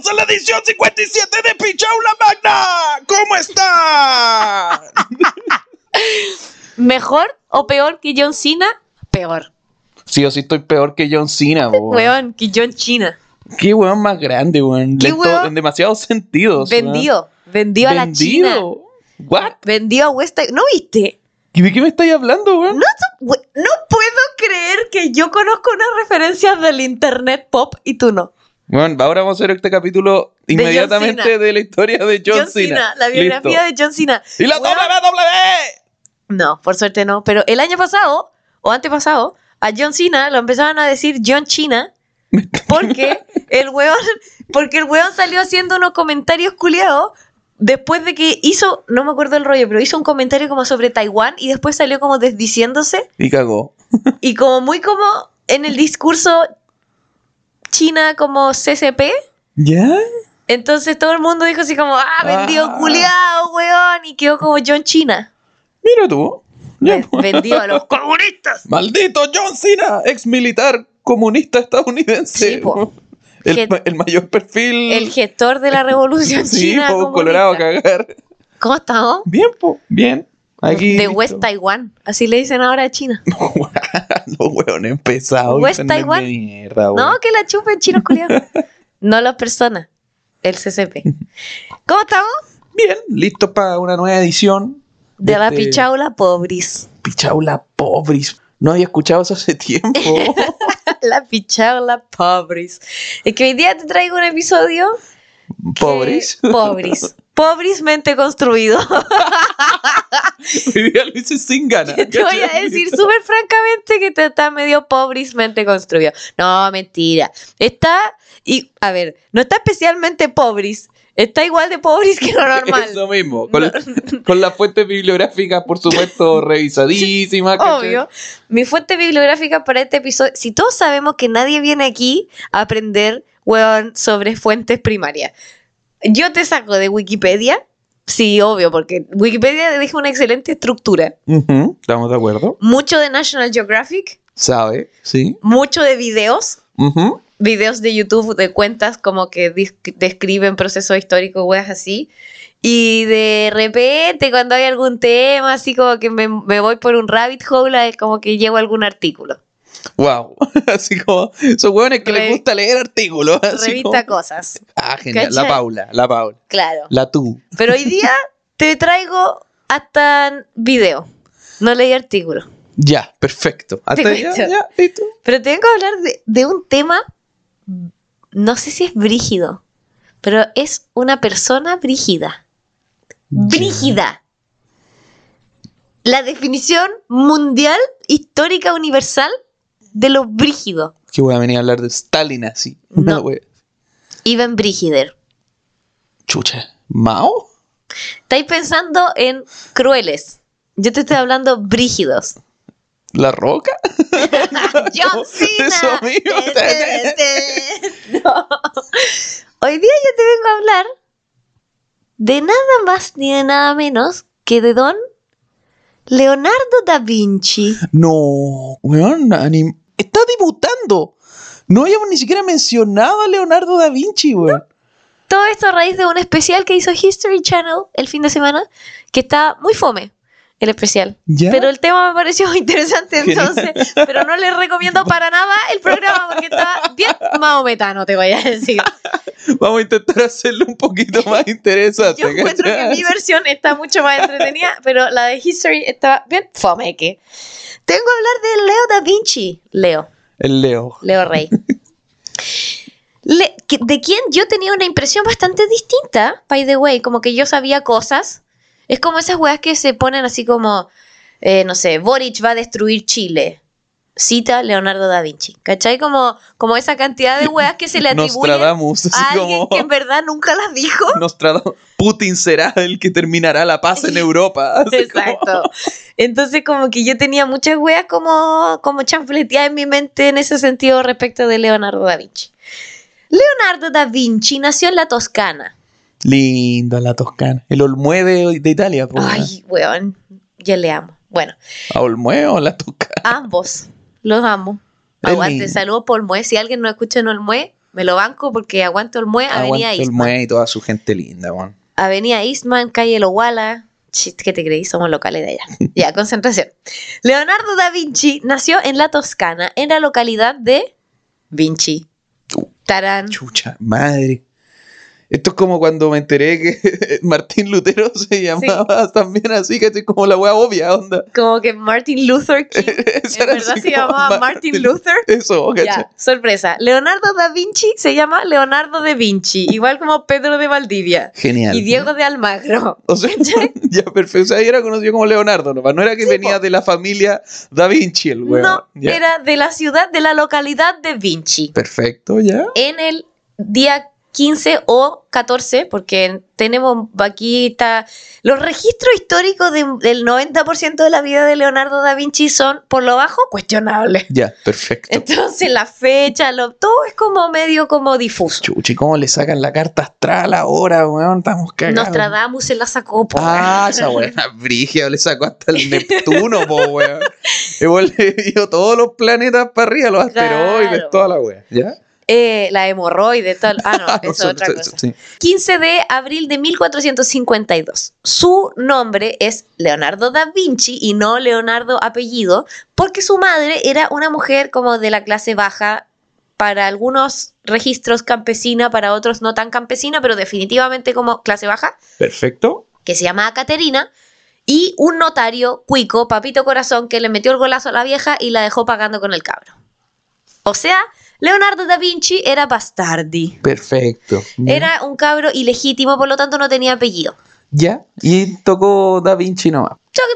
bienvenidos a la edición 57 de Pichaula Magna. ¿Cómo están? ¿Mejor o peor que John Cena? Peor. Sí o sí estoy peor que John Cena, weón. Weón, que John Cena. Qué weón más grande, weón. ¿Qué weón? En demasiados sentidos. weón. Vendió. Vendió a la China. Vendido. ¿What? Vendió a West ¿No viste? ¿Y ¿De qué me estáis hablando, weón? No, no puedo creer que yo conozco unas referencias del internet pop y tú no. Bueno, ahora vamos a hacer este capítulo John inmediatamente de la historia de John, Cena. La biografía de John Cena. ¡Y la Weón, WWE! No, por suerte no. Pero el año pasado, o antepasado, a John Cena lo empezaban a decir John China. Porque el weón, porque el weón salió haciendo unos comentarios culiados después de que hizo, no me acuerdo el rollo, pero hizo un comentario como sobre Taiwán y después salió como desdiciéndose Y cagó. y como muy como en el discurso China como CCP. ¿Ya? Entonces todo el mundo dijo así como, ah, vendido Ah. culiado, weón, y quedó como John China. Mira tú. Ya, pues. Vendido a los comunistas. Maldito John Cena, ex militar comunista estadounidense. Sí, po. el, mayor perfil. El gestor de la revolución sí, china. po, colorado a cagar. ¿Cómo estamos? Bien, po, bien. Aquí. de listo. West Taiwan. Así le dicen ahora a China. Los hueones pesados. West de Taiwan. mierda, No, weón. que la chupen chinos culiados. no las personas. El CCP. ¿Cómo estamos? Bien, listo para una nueva edición. De la este pichaula pobris. Pichaula pobres. No había escuchado eso hace tiempo. la pichaula pobris. Es que hoy día te traigo un episodio. que- pobres. Pobris. Pobrismente construido. Hoy día lo hice sin ganas. Te voy a decir súper francamente que te está medio pobrismente construido. No, mentira. Está, y a ver, no está especialmente pobris. Está igual de pobris que lo normal. Eso mismo, con, con las fuentes bibliográficas, por supuesto, revisadísimas. ¿cachai? Obvio. Mi fuente bibliográfica para este episodio. Si todos sabemos que nadie viene aquí a aprender, weón, sobre fuentes primarias. Yo te saco de Wikipedia. Sí, obvio, porque Wikipedia deja una excelente estructura. ¿Estamos de acuerdo? Mucho de National Geographic, ¿Sabe? Sí. mucho de videos. Videos de YouTube de cuentas como que describen procesos históricos, weas así. Y de repente, cuando hay algún tema, así como que me, me voy por un rabbit hole, como que llevo algún artículo. Wow. Así como esos hueones que les gusta leer artículos. así Revista como- cosas. Ah, genial. La. Paula, la Paula. Claro. La tú. Pero hoy día te traigo hasta video. No leí artículos. Ya, perfecto. Hasta Te ya, ya, listo. Pero tengo que hablar de, de un tema, no sé si es brígido, pero es una persona brígida. Brígida. La definición mundial, histórica, universal de lo brígido. Que voy a venir a hablar de Stalin así. No. Ivan Brígider. Chucha. ¿Mao? Estáis pensando en crueles. Yo te estoy hablando brígidos. ¿La roca? John Cena. Eso. No. Hoy día yo te vengo a hablar de nada más ni de nada menos que de don Leonardo da Vinci. No, weón, está debutando. No habíamos ni siquiera mencionado a Leonardo da Vinci, weón. Todo esto a raíz de un especial que hizo History Channel el fin de semana, que está muy fome, el especial. ¿Ya? Pero el tema me pareció interesante Genial. entonces, pero no les recomiendo para nada el programa porque está bien maometano, te voy a decir. Vamos a intentar hacerlo un poquito más interesante. Yo encuentro que mi versión está mucho más entretenida, pero la de History está bien fomeque. Tengo que hablar de Leo da Vinci. Leo, El Leo. Leo Rey. Le- que- de quien yo tenía una impresión bastante distinta, by the way, como que yo sabía cosas. Es como esas weas que se ponen así como, eh, no sé, Boric va a destruir Chile. Cita Leonardo da Vinci. ¿Cachai? Como, como esa cantidad de weas que se le atribuyen Nostradamus, a alguien como que en verdad nunca las dijo. Nostradamus. Putin será el que terminará la paz en Europa. Como- Exacto. Entonces, como que yo tenía muchas weas como, como chanfleteadas en mi mente en ese sentido respecto de Leonardo da Vinci. Leonardo da Vinci nació en la Toscana. Linda la Toscana. El Olmue de, de Italia. po, Ay, weón, yo le amo. Bueno, ¿A Olmue o la Toscana? ambos los amo. Aguante, saludos por Olmué. Si alguien no escucha en Olmué, Me lo banco porque aguanto el mue, Avenida Aguante el Eastman. Mue y toda su gente linda, weón. Avenida Eastman, calle Lowala. Chit, ¿qué te creí? Somos locales de allá. ya, concentración. Leonardo da Vinci nació en la Toscana, en la localidad de Vinci. Tarán. Chucha, madre. Esto es como cuando me enteré que Martín Lutero se llamaba también así, que es como la wea obvia, onda. Como que Martin Luther King. ¿En verdad se llamaba Martin Luther? Eso. Ya, sorpresa. Leonardo da Vinci se llama Leonardo de Vinci, igual como Pedro de Valdivia. Genial. Y Diego de Almagro. O sea, ya perfecto. O sea, ahí era conocido como Leonardo, ¿no? No era que Sí, venía po. de la familia Da Vinci, el weón. No, Ya. era de la ciudad, de la localidad de Vinci. Perfecto, ya. En el día 15 o 14, porque tenemos aquí está, los registros históricos de- del 90% de la vida de Leonardo da Vinci son, por lo bajo, cuestionables. Ya, perfecto. Entonces la fecha, lo, todo es como medio como difuso. Chuchi, ¿cómo le sacan la carta astral ahora, weón? Estamos cagados. Nostradamus se la sacó, po, Ah, esa buena brigia le sacó hasta el Neptuno, po, weón. Igual le dio todos los planetas para arriba, los asteroides, toda la wea. ¿Ya? Eh, la hemorroide, tal. Ah, no, eso es otra cosa. sí. 15 de abril de 1452. Su nombre es Leonardo da Vinci y no Leonardo apellido, porque su madre era una mujer como de la clase baja, para algunos registros campesina, para otros no tan campesina, pero definitivamente como clase baja, Perfecto. que se llamaba Caterina, y un notario cuico, papito corazón, que le metió el golazo a la vieja y la dejó pagando con el cabro. O sea, Leonardo da Vinci era bastardi. Perfecto. Ya. Era un cabro ilegítimo, por lo tanto no tenía apellido. Ya. Y tocó Da Vinci nomás.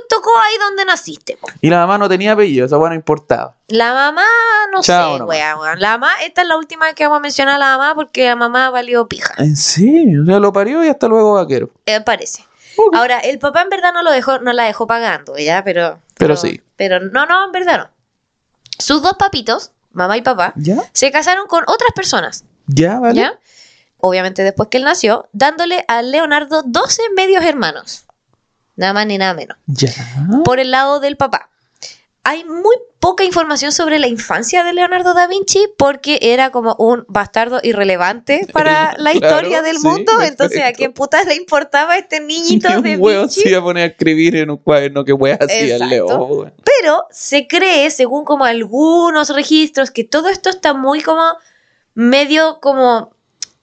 Tocó ahí donde naciste. po. Y la mamá no tenía apellido, esa weá no importaba. La mamá, no Chao sé, wea. La mamá, esta es la última vez que vamos a mencionar a la mamá porque la mamá valió pija, ¿En serio? O sea, lo parió y hasta luego vaquero. eh, parece. Ahora, el papá en verdad no lo dejó, no la dejó pagando, ¿ya? Pero, Pero sí. Pero no, no, en verdad no. Sus dos papitos, mamá y papá, ¿Ya? se casaron con otras personas, ¿Ya? ¿Vale? ¿ya? Obviamente después que él nació, dándole a Leonardo 12 medios hermanos. Nada más ni nada menos. Ya. por el lado del papá. Hay muy poca información sobre la infancia de Leonardo da Vinci porque era como un bastardo irrelevante para la Claro, historia del sí, mundo. Entonces, ¿a quién putas le importaba este niñito Ni de huevo Vinci? se iba a poner a escribir en un cuaderno que weá hacía el león, weón. Pero se cree, según como algunos registros, que todo esto está muy como medio como...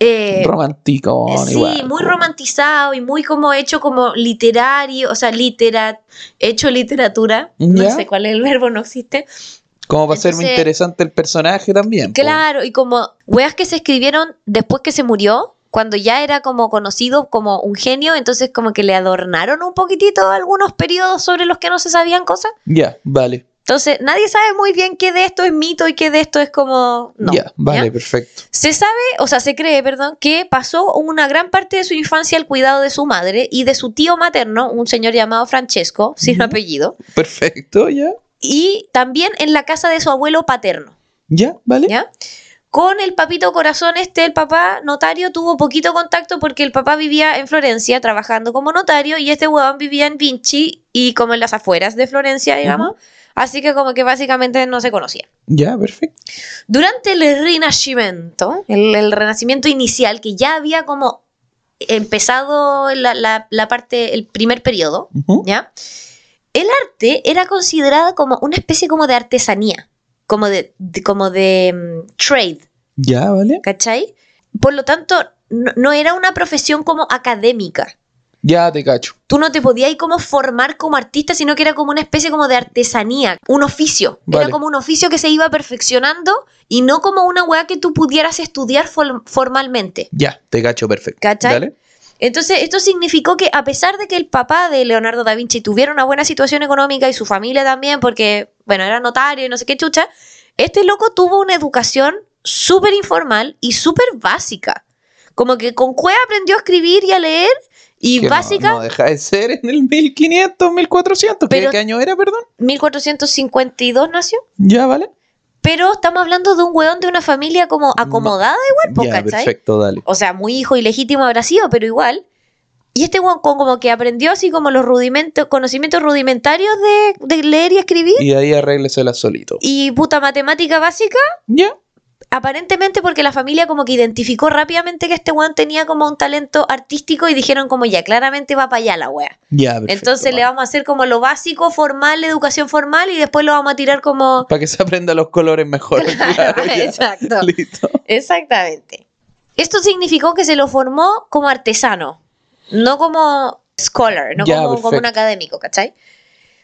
eh, Romántico, Sí, igual, muy romantizado y muy como hecho como literario, o sea, litera, hecho literatura. No sé cuál es el verbo, no existe. Como para ser muy interesante el personaje también. Claro, y como weas que se escribieron después que se murió, cuando ya era como conocido como un genio, entonces como que le adornaron un poquitito algunos periodos sobre los que no se sabían cosas. Ya, vale. Entonces, nadie sabe muy bien qué de esto es mito y qué de esto es como... No, ya, vale, ¿ya? perfecto. Se sabe, o sea, se cree, perdón, que pasó una gran parte de su infancia al cuidado de su madre y de su tío materno, un señor llamado Francesco, sin apellido, Perfecto, ya. y también en la casa de su abuelo paterno, Ya, vale. ¿ya? Con el papito corazón este, el papá notario tuvo poquito contacto porque el papá vivía en Florencia trabajando como notario y este huevón vivía en Vinci y como en las afueras de Florencia, digamos. Así que como que básicamente no se conocían. Ya, perfecto. Durante el Rinascimento, el, el renacimiento inicial, que ya había como empezado la, la- la parte, el primer periodo. ¿ya? El arte era considerado como una especie como de artesanía, como de, de- como de mm, trade, Ya, vale. ¿cachai? Por lo tanto, no, no era una profesión como académica. Ya te cacho. Tú no te podías como formar como artista, sino que era como una especie como de artesanía, un oficio. Era como un oficio que se iba perfeccionando y no como una weá que tú pudieras estudiar formalmente. Ya, te cacho, perfecto. ¿Cachai? Dale. Entonces, esto significó que a pesar de que el papá de Leonardo da Vinci tuviera una buena situación económica y su familia también, porque, bueno, era notario y no sé qué chucha, este loco tuvo una educación súper informal y súper básica. Como que con cueva aprendió a escribir y a leer y no- básica, No, deja de ser en el 1500, 1400. ¿Qué- Pero- ¿Qué año era, perdón? 1452 nació. Ya, vale. Pero estamos hablando de un weón de una familia como acomodada igual, po, ya, ¿cachai? perfecto, dale. O sea, muy hijo ilegítimo habrá sido, pero igual. Y este weón con- como que aprendió así como los rudimentos, conocimientos rudimentarios de, de leer y escribir. Y ahí arréglesela solito. Y puta matemática básica, Ya. Aparentemente porque la familia como que identificó rápidamente que este weón tenía como un talento artístico y dijeron como ya, claramente va para allá la wea. Ya, perfecto, Entonces le va. vamos a hacer como lo básico, formal, educación formal y después lo vamos a tirar como... Para que se aprenda los colores mejor. claro. Exacto. Listo. Exactamente. Esto significó que se lo formó como artesano, no como scholar, no Ya, como, como un académico, ¿cachai?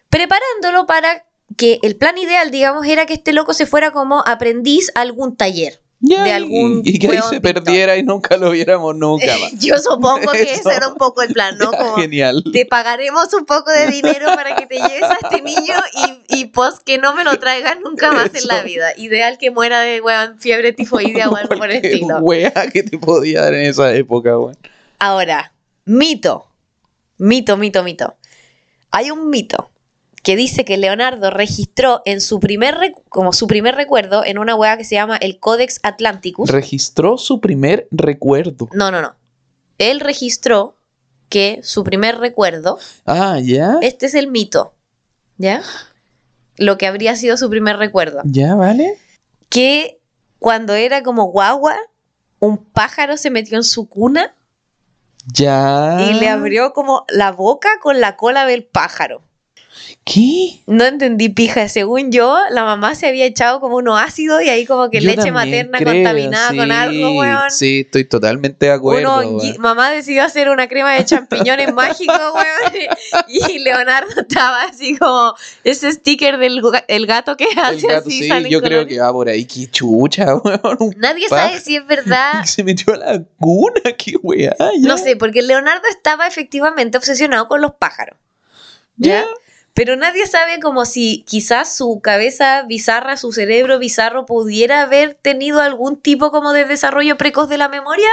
Preparándolo para que el plan ideal, digamos, era que este loco se fuera como aprendiz a algún taller. Ya, De y- algún y, que ahí se pintor. perdiera y nunca lo viéramos nunca más. Yo supongo que Eso. ese era un poco el plan, ¿no? Como Genial. te pagaremos un poco de dinero para que te lleves a este niño y, y pues que no me lo traigas nunca más en la vida. Ideal que muera de weón, fiebre tifoidea o algo por el estilo. wea que te podía dar en esa época, weón. Ahora, mito. Mito, mito, mito. Hay un mito que dice que Leonardo registró en su primer como su primer recuerdo en una hueá que se llama el Codex Atlanticus. Registró su primer recuerdo. no, no, no. Él registró que su primer recuerdo, Ah, ya. este es el mito, ¿ya? Lo que habría sido su primer recuerdo. Ya, vale. Que cuando era como guagua, un pájaro se metió en su cuna Ya. y le abrió como la boca con la cola del pájaro. ¿Qué? No entendí, pija. Según yo, la mamá se había echado como unos ácidos y ahí como que Yo leche materna creo, contaminada con algo, weón. Sí, estoy totalmente de acuerdo. Uno, mamá decidió hacer una crema de champiñones mágicos, weón. Y Leonardo estaba así como ese sticker del ga- el gato que El hace gato, así. sí, yo creo que va por ahí. Qué chucha, weón. Nadie sabe si es verdad. Se metió a la cuna, qué weá. No sé, porque Leonardo estaba efectivamente obsesionado con los pájaros. ¿Ya? Ya. Pero nadie sabe como si quizás su cabeza bizarra, su cerebro bizarro pudiera haber tenido algún tipo como de desarrollo precoz de la memoria.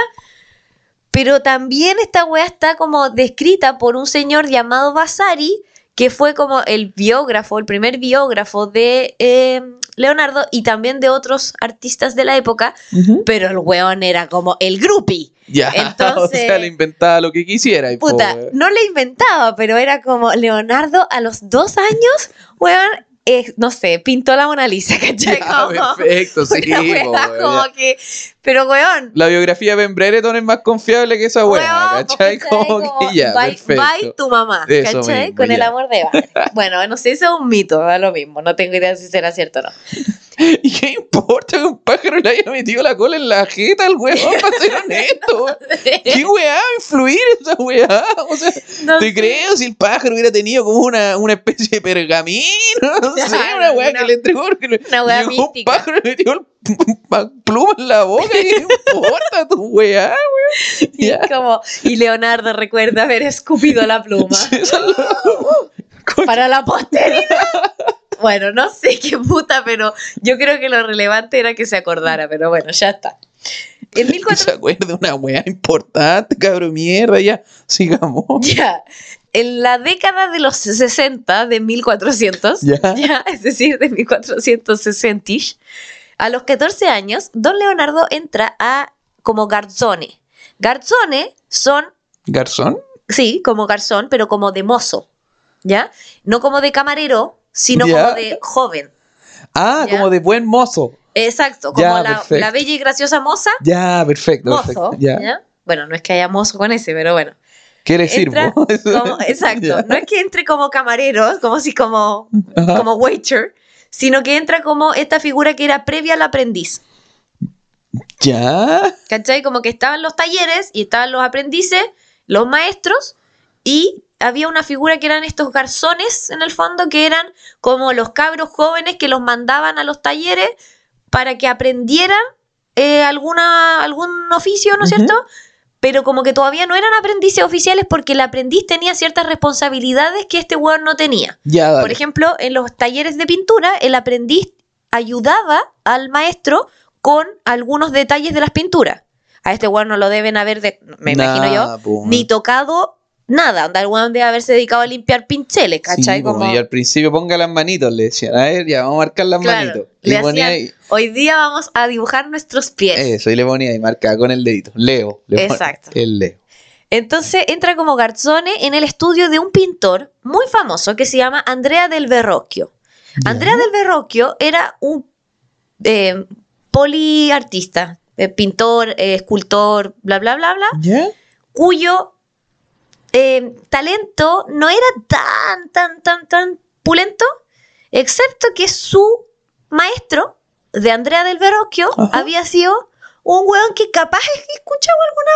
Pero también esta wea está como descrita por un señor llamado Vasari, que fue como el biógrafo, el primer biógrafo de eh, Leonardo y también de otros artistas de la época, pero el weón era como el groupie. Ya, Entonces- o sea, le inventaba lo que quisiera. y Puta, weón. no le inventaba, pero era como Leonardo a los dos años, weón, eh, no sé, pintó la Mona Lisa, ¿cachai? Como perfecto, sí. weón, como que, pero weón, La biografía de Ben Brereton es más confiable que esa weá, weón, ¿cachai? pues, Como Como, que ya, bye, perfecto. bye tu mamá, Eso ¿cachai? mismo, Con el amor de madre. bueno, no sé, eso es un mito, da lo mismo, no tengo idea si será cierto o no. ¿Y qué importa que un pájaro le haya metido la cola en la jeta al weón para ser honesto? weón? ¿Qué weá va a influir esa weá? O sea, No te sé. creo si el pájaro hubiera tenido como una, una especie de pergamino, no sé, una weá una- que le entregó porque una weá llegó un pájaro le metió el pluma en la boca, ¿qué importa tu weá, weón? Y, Ya. como, y Leonardo recuerda haber escupido la pluma. Lo- Coño, para la posteridad. Bueno, no sé qué puta, pero yo creo que lo relevante era que se acordara, pero bueno, ya está. En que 1400, se acuerde una weá importante, cabrón, mierda, ya, sigamos. ya, en la década de los 60, de 1400, Ya. ya, es decir, de 1460, a los 14 años, don Leonardo entra a como garzone. Garzone son ¿Garzón? Sí, como garzón, pero como de mozo, ¿ya? No como de camarero, sino como de joven. Ah, Ya. como de buen mozo. Exacto, como la, bella y graciosa moza, Ya, perfecto. mozo, perfecto. Bueno, no es que haya mozo con ese, pero bueno. ¿Qué le sirvo? Como- exacto, no es que entre como camarero, como si como, Ajá. como waiter, sino que entra como esta figura que era previa al aprendiz. Ya. ¿Cachai? Como que estaban los talleres y estaban los aprendices, los maestros, y había una figura que eran estos garzones en el fondo, que eran como los cabros jóvenes que los mandaban a los talleres para que aprendieran eh, alguna, algún oficio, ¿no es cierto? Pero como que todavía no eran aprendices oficiales porque el aprendiz tenía ciertas responsabilidades que este weón no tenía. Ya. Por ejemplo, en los talleres de pintura, el aprendiz ayudaba al maestro con algunos detalles de las pinturas. A este weón no lo deben haber, de- me imagino yo, po, ni tocado nada. Onda, el weón debe haberse dedicado a limpiar pinceles, ¿cachai? Sí, po, Como, Y al principio ponga las manitos, le decían. A ver, ya, vamos a marcar las claro, manitos. le Y ponía hacían, ahí. hoy día vamos a dibujar nuestros pies. Eso, y le ponía ahí, marcaba con el dedito. Leo. le ponía, Exacto. El Leo. Entonces entra como garzone en el estudio de un pintor muy famoso que se llama Andrea del Verrocchio. Ya. Andrea del Verrocchio era un eh, poliartista, eh, pintor, eh, escultor, bla, bla, bla, bla, ¿Ya? cuyo eh, talento no era tan, tan, tan, tan pulento, excepto que su maestro de Andrea del Verrocchio Ajá. había sido un weón que capaz que escuchado alguna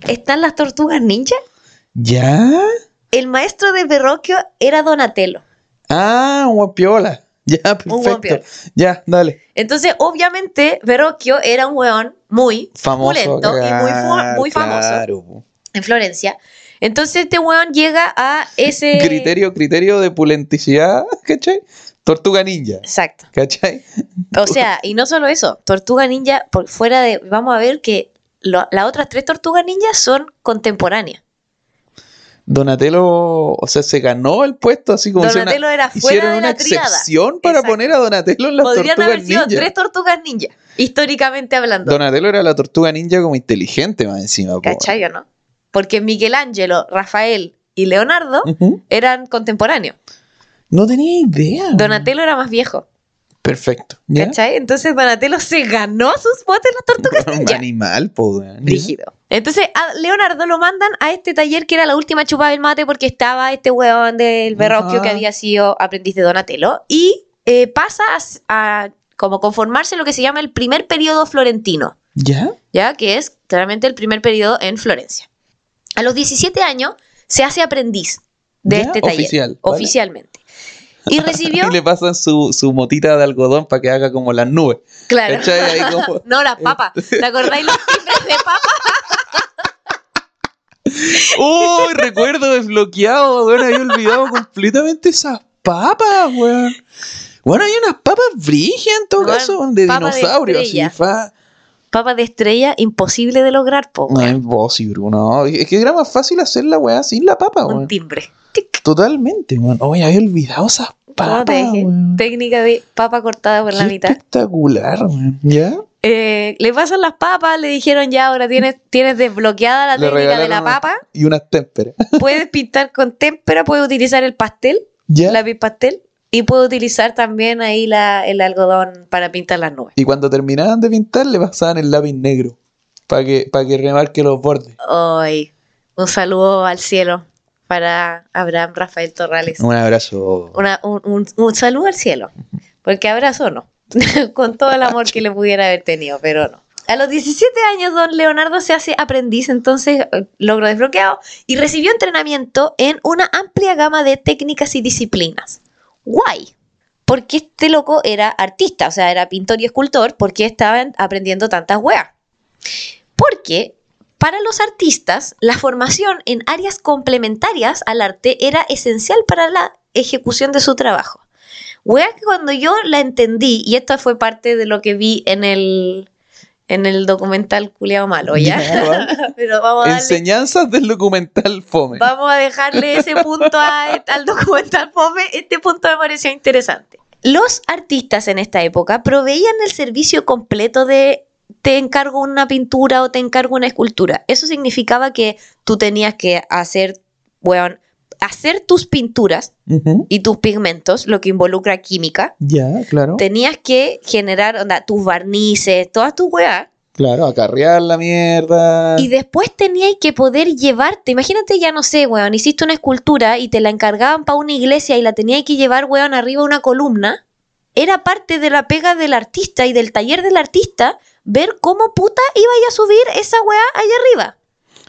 vez. ¿Están las tortugas ninja? ¿Ya? El maestro de Verrocchio era Donatello. Ah, un guapiola. Ya, perfecto. Ya, dale. Entonces, obviamente, Verrocchio era un weón muy Famoso. pulento y muy, famoso claro, en Florencia. Entonces, este weón llega a ese. Criterio, criterio de pulenticidad, ¿cachai? Tortuga ninja, Exacto. ¿cachai? O sea, y no solo eso, Tortuga Ninja, por fuera de. Vamos a ver que lo- las otras tres Tortugas Ninjas son contemporáneas. Donatello, o sea, se ganó el puesto así como Donatello una- era fuera hicieron de una la triada. excepción para Exacto. poner a Donatello en las Podrían tortugas haber sido ninja. tres Tortugas Ninja, históricamente hablando. Donatello era la tortuga ninja como inteligente más encima. ¿Cachai no? Porque Michelangelo, Rafael y Leonardo eran contemporáneos. No tenía idea. Donatello era más viejo. Perfecto. ¿Ya? ¿Cachai? Entonces Donatello se ganó sus botes en las tortugas Un ninja. animal, po. Brígido. Entonces a Leonardo lo mandan a este taller que era la última chupada del mate porque estaba este weón del Ajá. que había sido aprendiz de Donatello y eh, pasa a, como conformarse lo que se llama el primer periodo florentino, ¿Ya? ya que es claramente el primer periodo en Florencia. A los 17 años se hace aprendiz de Ya, este taller oficial, ¿vale? oficialmente. Y recibió, Y le pasan su, su motita de algodón para que haga como las nubes. claro, ¿Cachai? Ahí como- no las papas, ¿te acordáis los timbres de papa? ¡Uy! recuerdo desbloqueado, weón. Había olvidado completamente esas papas, weón. Bueno, hay unas papas brígidas en todo caso, de papa de así. Fa... Papa de estrella, imposible de lograr, po, No, weón. imposible, no. Es que era más fácil hacer la weá sin la papa, un weón. timbre. Totalmente, weón. Oye, había olvidado esas ¿Cómo papas. Técnica de papa cortada por la mitad. espectacular, weón. ¿Ya? Eh, le pasan las papas, le dijeron ya, ahora tienes, tienes desbloqueada la Le técnica de la papa. Y unas témperas. Puedes pintar con témpera, puedes utilizar el pastel, ¿Ya? lápiz pastel, y puedes utilizar también ahí la, el algodón para pintar las nubes. Y cuando terminaban de pintar, le pasaban el lápiz negro. Para que, para que remarque los bordes. Hoy, un saludo al cielo para Abraham Rafael Torrales. Un abrazo. Una- un, un- un saludo al cielo. Porque abrazo no. Con todo el amor que le pudiera haber tenido, pero no. A los 17 años, don Leonardo se hace aprendiz, entonces eh, logro desbloqueado y recibió entrenamiento en una amplia gama de técnicas y disciplinas. Guay. Porque este loco era artista, o sea, era pintor y escultor, porque estaban aprendiendo tantas weas. Porque para los artistas, la formación en áreas complementarias al arte era esencial para la ejecución de su trabajo. Wea que cuando yo la entendí, y esto fue parte de lo que vi en el, en el documental Culeado Malo, ¿ya? Ya, vale. Pero vamos a, darle- Enseñanzas del documental Fome. vamos a dejarle ese punto a- al documental Fome. Este punto me pareció interesante. Los artistas en esta época proveían el servicio completo de te encargo una pintura o te encargo una escultura. Eso significaba que tú tenías que hacer, weón, hacer tus pinturas y tus pigmentos, lo que involucra química. Ya, claro. Tenías que generar onda, tus barnices, todas tus weas. Claro, acarrear la mierda. Y después tenías que poder llevarte. Imagínate, ya no sé, weón, hiciste una escultura y te la encargaban para una iglesia y la tenías que llevar, weón, arriba una columna. Era parte de la pega del artista y del taller del artista ver cómo puta iba a subir esa weá allá arriba.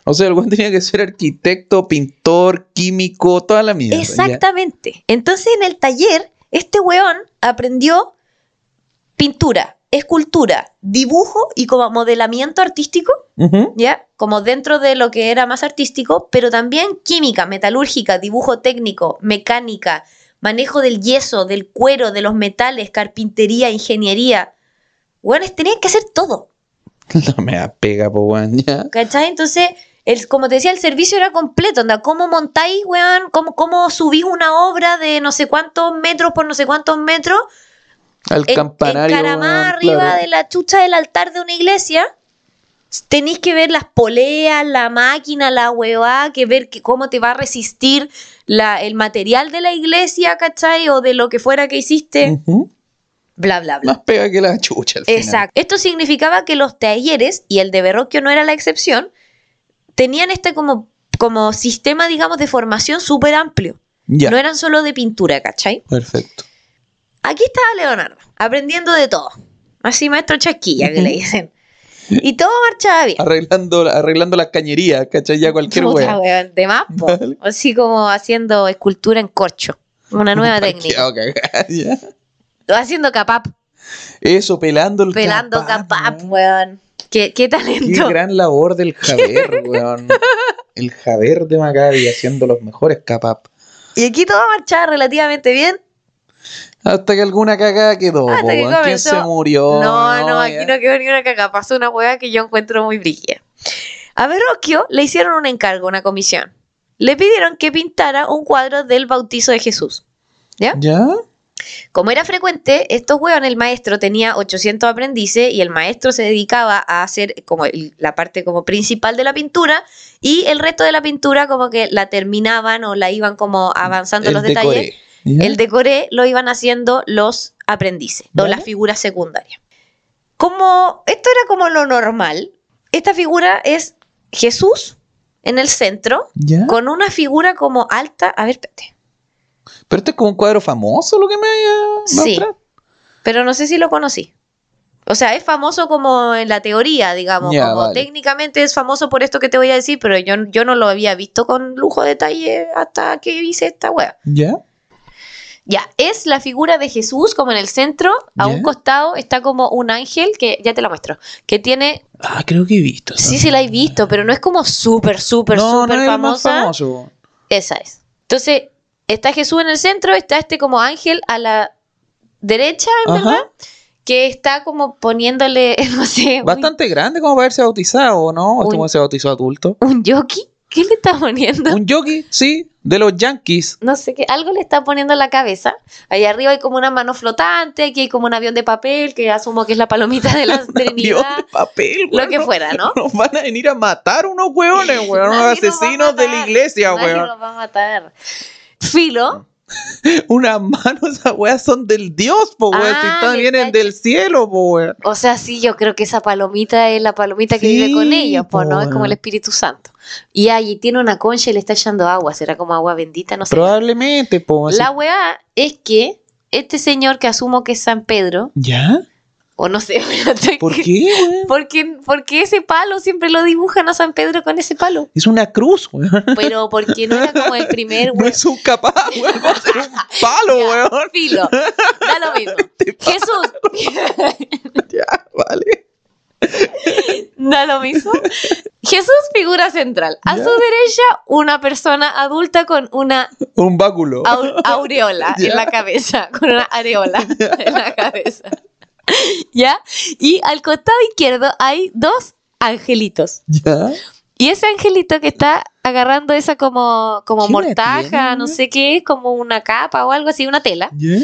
O sea, el weón tenía que ser arquitecto, pintor, químico, toda la mierda. ya. Exactamente. Entonces en el taller, este weón aprendió pintura, escultura, dibujo y como modelamiento artístico. ¿ya? Como dentro de lo que era más artístico, pero también química, metalúrgica, dibujo técnico, mecánica, manejo del yeso, del cuero, de los metales, carpintería, ingeniería. Weones, tenían que hacer todo. No me apega, po, weón. Ya. ¿Cachai? Entonces, el, como te decía, el servicio era completo. Onda, ¿Cómo montáis, weón? ¿Cómo, ¿Cómo subís una obra de no sé cuántos metros por no sé cuántos metros? Al En- campanario. encaramada arriba claro. de la chucha del altar de una iglesia. Tenéis que ver las poleas, la máquina, la huevá, que ver que cómo te va a resistir la, el material de la iglesia, ¿cachai? O de lo que fuera que hiciste. Ujú. Bla, bla, bla. Más pega que la chucha al final. Exacto. Esto significaba que los talleres, y el de Verrocchio no era la excepción, tenían este como, como sistema, digamos, de formación súper amplio. Ya. No eran solo de pintura, ¿cachai? Perfecto. Aquí estaba Leonardo, aprendiendo de todo. Así maestro chasquilla que le dicen. Y todo marchaba bien. Arreglando, arreglando las cañerías, ¿cachai? Ya cualquier Puta, wea. de más. Así como haciendo escultura en corcho. Una nueva técnica. Parqueado cagada, ya. O haciendo capap, Eso, pelando el pelando capap, capap, weón. Qué, qué Qué talento. gran labor del Javer, weón. El Javer de Maccabi haciendo los mejores capap. Y aquí todo marchaba relativamente bien. Hasta que alguna cagada quedó, Hasta po, que. ¿Quién se murió? No, no, aquí ya. no quedó ni una caca. Pasó una hueá que yo encuentro muy brígida. A Verrocchio le hicieron un encargo, una comisión. Le pidieron que pintara un cuadro del bautizo de Jesús. ¿Ya? ¿Ya? Como era frecuente, estos hueones, el maestro tenía 800 aprendices y el maestro se dedicaba a hacer como el- la parte como principal de la pintura y el resto de la pintura como que la terminaban o la iban como avanzando El los decoré. detalles. ¿Ya? El decoré lo iban haciendo los aprendices o las figuras secundarias. Como esto era como lo normal, esta figura es Jesús en el centro ¿Ya? con una figura como alta. A ver, espérate. Pero este es como un cuadro famoso lo que me haya Sí. Pero no sé si lo conocí. O sea, es famoso como en la teoría, digamos, como vale. técnicamente es famoso por esto que te voy a decir, pero yo, yo no lo había visto con lujo de detalle hasta que hice esta wea. ¿Ya? Ya, es la figura de Jesús como en el centro, a un costado está como un ángel que, ya te la muestro, que tiene, Ah, creo que he visto. sí, sí la he visto, pero no es como súper, súper, no, súper no es famosa. famoso. Esa es. Entonces, está Jesús en el centro, está este como ángel a la derecha, verdad, que está como poniéndole, no sé, un- Bastante grande como para haberse bautizado, ¿no? ¿O Un- como se bautizó adulto? un yoki. ¿Qué le está poniendo? Un yogi, sí, de los Yankees. No sé qué, algo le está poniendo en la cabeza. Ahí arriba hay como una mano flotante, aquí hay como un avión de papel, que asumo que es la palomita de la Avión Trinidad. de papel, Lo weón, que fuera, ¿no? Nos van a venir a matar unos hueones, weón. Unos asesinos de la iglesia, nos a matar. Filo, Unas manos, esas weas son del Dios, po, weón. Ah, si vienen cacho. del cielo, po, weón. o sea, sí, yo creo que esa palomita es la palomita que Sí, vive con ellos, pues, ¿no? po, Es como el. Espíritu Santo. Y allí tiene una concha y le está echando agua, será como agua bendita, no sé. Probablemente, po. así- La weá es que este señor que asumo que es San Pedro, ¿Ya? O no sé, ¿Por qué, weón? Porque, porque ese palo siempre lo dibujan a San Pedro con ese palo. Es una cruz, weón. Pero porque no era como el primer No weón. es un capaz, weón. Va a ser un palo, Ya, weón. Filo, da lo mismo. Jesús, Ya, vale. da lo mismo. Jesús, figura central. A su derecha, una persona adulta con una Un báculo. au- aureola en la cabeza, con una areola en la cabeza. ¿Ya? Y al costado izquierdo hay dos angelitos. ¿Ya? Y ese angelito que está agarrando esa como, como ¿Qué wea mortaja, no sé qué, como una capa o algo así, una tela. ¿Ya?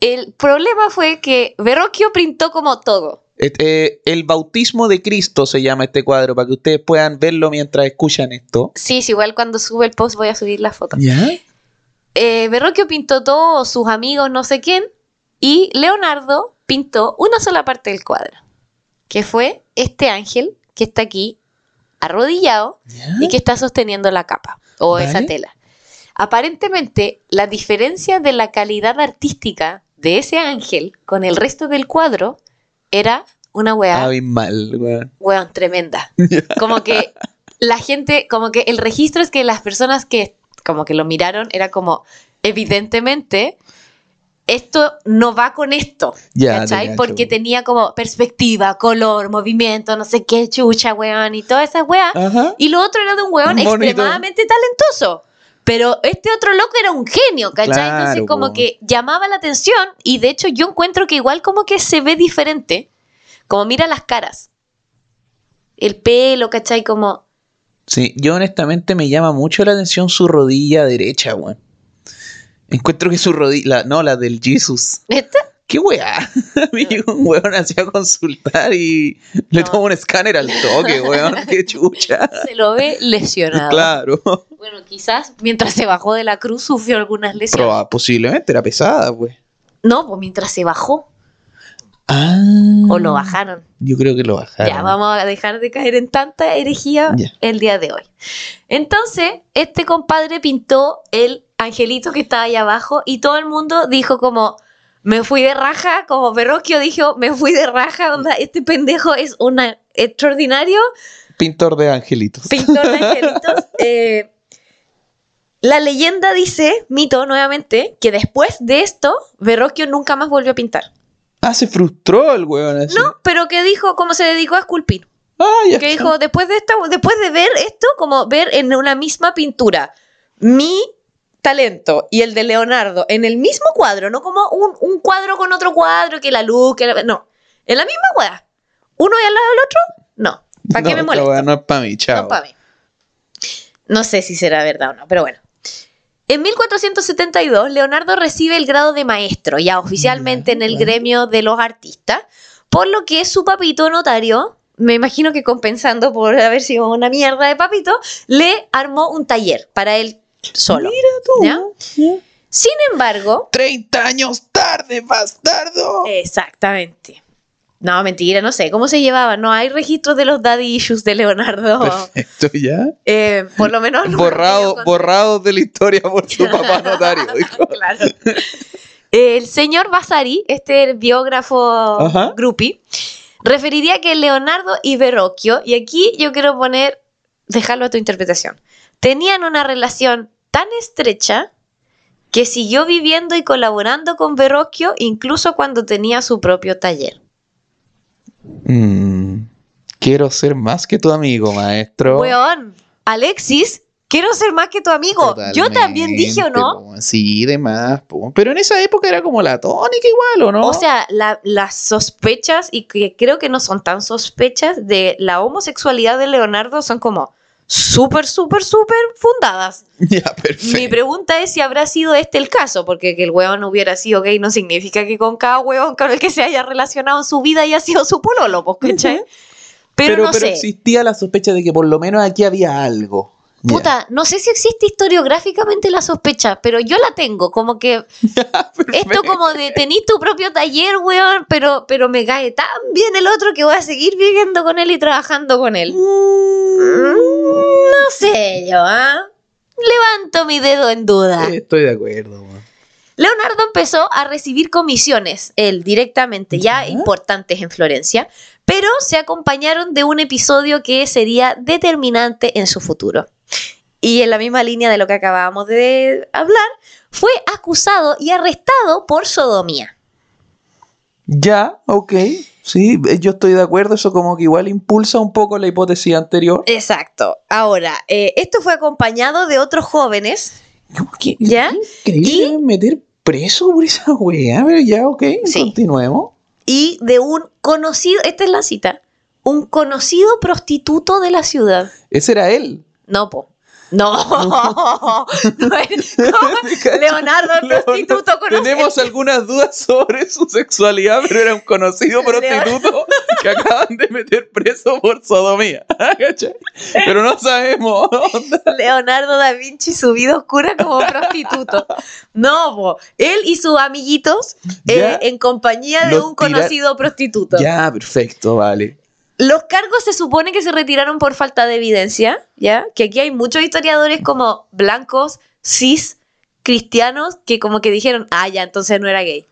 El problema fue que Verrocchio printó como todo. Eh, el bautismo de Cristo se llama este cuadro, para que ustedes puedan verlo mientras escuchan esto. Sí, sí, igual cuando sube el post voy a subir la foto. ¿Ya? Eh, Verrocchio pintó todo, sus amigos, no sé quién, y Leonardo pintó una sola parte del cuadro, que fue este ángel que está aquí arrodillado ¿Ya? y que está sosteniendo la capa o Vale. esa tela. Aparentemente, la diferencia de la calidad artística de ese ángel con el resto del cuadro era una weá, Abismal, weón. weón, tremenda. Como que la gente, como que el registro es que las personas que como que lo miraron era como, evidentemente, esto no va con esto. ¿Cachai? Porque tenía como perspectiva, color, movimiento, no sé qué, chucha, weón, y todas esas weas. Ajá. Y lo otro era de un weón bonito. extremadamente talentoso. Pero este otro loco era un genio, ¿cachai? Claro, Entonces como po. que llamaba la atención y de hecho yo encuentro que igual como que se ve diferente. Como mira las caras. El pelo, ¿cachai? Como... Sí, yo honestamente me llama mucho la atención su rodilla derecha, weón. Encuentro que su rodilla, la- no, la del Jesus. ¿Esta? ¿Qué weá? A mí llegó un weón así a consultar y le No. tomó un escáner al toque, weón. Qué chucha. Se lo ve lesionado. Claro. Bueno, quizás mientras se bajó de la cruz sufrió algunas lesiones. Proba- posiblemente era pesada, pues. No, pues mientras se bajó. Ah. O lo bajaron. Yo creo que lo bajaron. Ya, vamos a dejar de caer en tanta herejía el día de hoy. Entonces, este compadre pintó el angelito que estaba ahí abajo y todo el mundo dijo como, me fui de raja, como Verrocchio dijo, me fui de raja, onda, este pendejo es un extraordinario Pintor de angelitos. pintor de angelitos. Eh, la leyenda dice, mito nuevamente, que después de esto, Verrocchio nunca más volvió a pintar. Ah, se frustró el weón así. No, pero que dijo, como se dedicó a esculpir. Ah, ya. que dijo, después de esta, después de ver esto, como ver en una misma pintura mi talento y el de Leonardo en el mismo cuadro, no como un, un cuadro con otro cuadro, que la luz, que la- no, en la misma weá. Uno y al lado del otro, no. ¿Para qué No, me esta molesta? weá No es para mí, chao. No, pa' mí. No sé si será verdad o no, pero bueno. En 1472, Leonardo recibe el grado de maestro, ya oficialmente en el gremio de los artistas, por lo que su papito notario, me imagino que compensando por haber sido una mierda de papito, le armó un taller para él solo. Mira tú. Sin embargo, 30 años tarde, bastardo. exactamente. No, mentira, no sé cómo se llevaba. No hay registros de los daddy issues de Leonardo. Perfecto, ya. Eh, por lo menos. no Borrado, borrado de la historia por su papá notario. Claro. El señor Vasari, este biógrafo Ajá. groupie, referiría que Leonardo y Verrocchio, y aquí yo quiero poner, dejarlo a tu interpretación, tenían una relación tan estrecha que siguió viviendo y colaborando con Verrocchio incluso cuando tenía su propio taller. Mm, quiero ser más que tu amigo, maestro. Weón, Alexis, quiero ser más que tu amigo. Yo también dije, ¿o no? Po. Sí, de más. po. Pero en esa época era como la tónica igual, ¿o no? O sea, la- las sospechas, y que creo que no son tan sospechas, de la homosexualidad de Leonardo son como súper, súper, súper fundadas. ya, perfecto. Mi pregunta es si habrá sido este el caso, porque que el huevón hubiera sido gay no significa que con cada huevón con el que se haya relacionado en su vida haya sido su pololo, pues, ¿cachai? Pero, no sé. existía la sospecha de que por lo menos aquí había algo. Puta, no sé si existe historiográficamente la sospecha, pero yo la tengo, como que esto como de tenís tu propio taller, weón, pero, pero me cae tan bien el otro que voy a seguir viviendo con él y trabajando con él. Mm, No sé yo, ¿ah? Levanto mi dedo en duda. Estoy de acuerdo. weón. Leonardo empezó a recibir comisiones, él directamente, ya Ya. importantes en Florencia, pero se acompañaron de un episodio que sería determinante en su futuro. Y en la misma línea de lo que acabábamos de hablar, fue acusado y arrestado por sodomía. Ya, ok. Sí, eh, yo estoy de acuerdo. Eso como que igual impulsa un poco la hipótesis anterior. Exacto. Ahora, eh, esto fue acompañado de otros jóvenes, ¿Qué- ¿Ya? qué increíble Y- meter preso por esa weá, pero ya, ok. Sí. Continuemos. y de un conocido, esta es la cita, un conocido prostituto de la ciudad. Ese era él. No, po. No, no es- ¿cómo? Leonardo, el prostituto conocido. Tenemos algunas dudas sobre su sexualidad, pero era un conocido prostituto que acaban de meter preso por sodomía. Pero no sabemos. Leonardo da Vinci, su vida oscura como prostituto. No, po. él y sus amiguitos eh, en compañía de Los un conocido prostituto. Ya, perfecto, vale. Los cargos se supone que se retiraron por falta de evidencia, ¿ya? Que aquí hay muchos historiadores como blancos, cis, cristianos, que como que dijeron, ah, ya, entonces no era gay.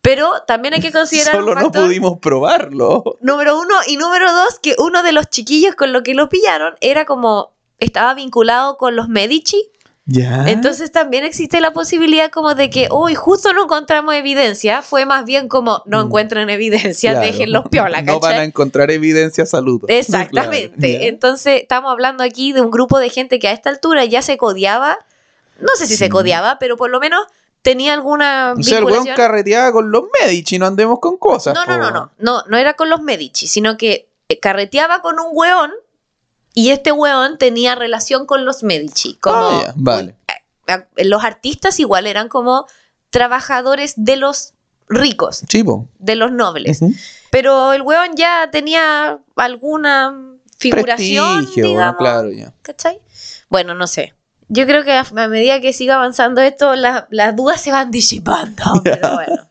Pero también hay que considerar Solo un no pudimos probarlo. número uno, y número dos, que uno de los chiquillos con lo que lo pillaron era como, estaba vinculado con los Medici, Ya. entonces también existe la posibilidad como de que, uy, justo no encontramos evidencia, fue más bien como, no Mm. encuentran evidencia, Claro. déjenlos piola, No van a encontrar evidencia, saludos. Exactamente. Claro. Entonces, estamos hablando aquí de un grupo de gente que a esta altura ya se codiaba. No sé si se codiaba, pero por lo menos tenía alguna O sea, el weón carreteaba con los Medici, no andemos con cosas. no, no, no, no, no, no era con los Medici, sino que eh, carreteaba con un weón y este weón tenía relación con los Medici. Como Ah, vale. a- los artistas igual eran como trabajadores de los ricos, Chivo. de los nobles. Pero el weón ya tenía alguna figuración, Prestigio, digamos, claro, ya. ¿cachai? Bueno, no sé. Yo creo que a, a medida que siga avanzando esto, la- las dudas se van disipando. Pero bueno.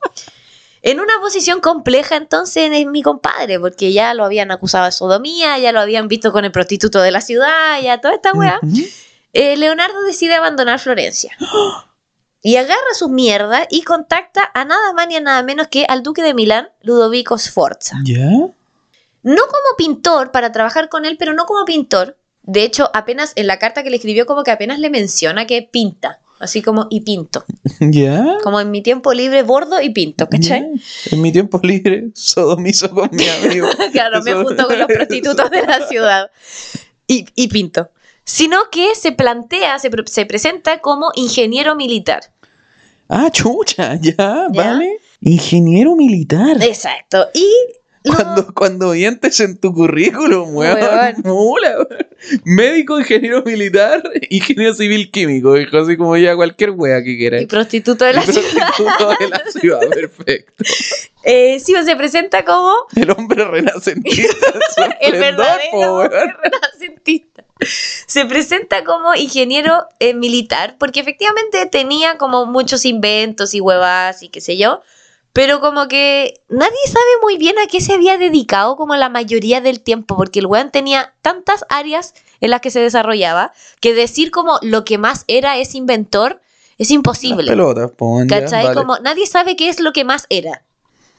En una posición compleja entonces es mi compadre, porque ya lo habían acusado de sodomía, ya lo habían visto con el prostituto de la ciudad, ya toda esta weá. Eh, Leonardo decide abandonar Florencia. Y agarra sus mierdas y contacta a nada más ni a nada menos que al duque de Milán, Ludovico Sforza. ¿Ya? No como pintor para trabajar con él, pero no como pintor. De hecho, apenas en la carta que le escribió, como que apenas le menciona que pinta. Así como y pinto. ¿Ya? Como en mi tiempo libre, bordo y pinto, ¿cachai? Ya. En mi tiempo libre, sodomizo con mi amigo. claro, me junto con los prostitutos de la ciudad. Y, y pinto. Sino que se plantea, se, se presenta como ingeniero militar. Ah, chucha, ya, ¿Ya? vale. Ingeniero militar. Exacto. Y Cuando, cuando mientes en tu currículum, weón. Mula, weón. Médico, ingeniero militar, ingeniero civil químico. Dijo así como ya cualquier wea que quieras. y prostituto de la Y ciudad. prostituto de la ciudad, perfecto. Eh, sí, se presenta como El hombre renacentista. el verdadero po, hombre renacentista. Se presenta como ingeniero eh, militar porque efectivamente tenía como muchos inventos y huevas y qué sé yo, pero como que nadie sabe muy bien a qué se había dedicado como la mayoría del tiempo porque el weón tenía tantas áreas en las que se desarrollaba que decir como lo que más era es inventor es Las imposible. pelotas, ¿Cachai? vale. Como nadie sabe qué es lo que más era.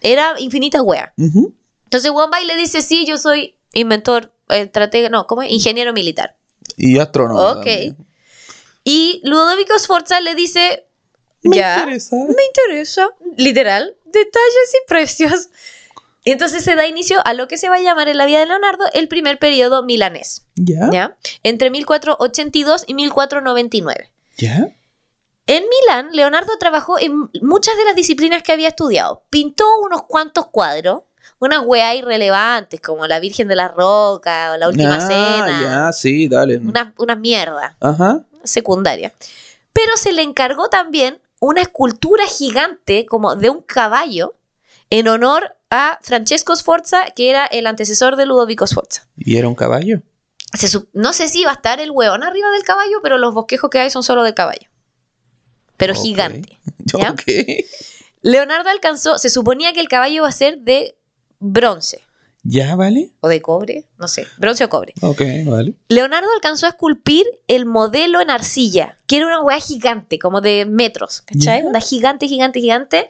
Era infinitas weas. Ujú. Entonces Juan va y le dice, sí, yo soy inventor, eh, estratega, no, ¿cómo es? Ingeniero militar. Y astrónomo. ok. también. Y Ludovico Sforza le dice, Me ya, interesa. me interesa, literal, detalles y precios. Entonces se da inicio a lo que se va a llamar en la vida de Leonardo el primer periodo milanés, ¿Ya? ¿ya? Entre 1482 y 1499. ¿Ya? En Milán, Leonardo trabajó en muchas de las disciplinas que había estudiado. Pintó unos cuantos cuadros, unas weas irrelevantes, como la Virgen de la Roca o la Última Ah, Cena. Ya, sí, dale. Unas unas mierdas Ajá. secundarias. Pero se le encargó también una escultura gigante, como de un caballo, en honor a Francesco Sforza, que era el antecesor de Ludovico Sforza. ¿Y era un caballo? Se no sé si va a estar el hueón arriba del caballo, pero los bosquejos que hay son solo del caballo. Pero gigante. Leonardo alcanzó, se suponía que el caballo iba a ser de bronce ¿Ya, vale? o de cobre, no sé, bronce o cobre. Ok, vale. Leonardo alcanzó a esculpir el modelo en arcilla, que era una hueá gigante, como de metros, ¿cachai? Una gigante, gigante, gigante,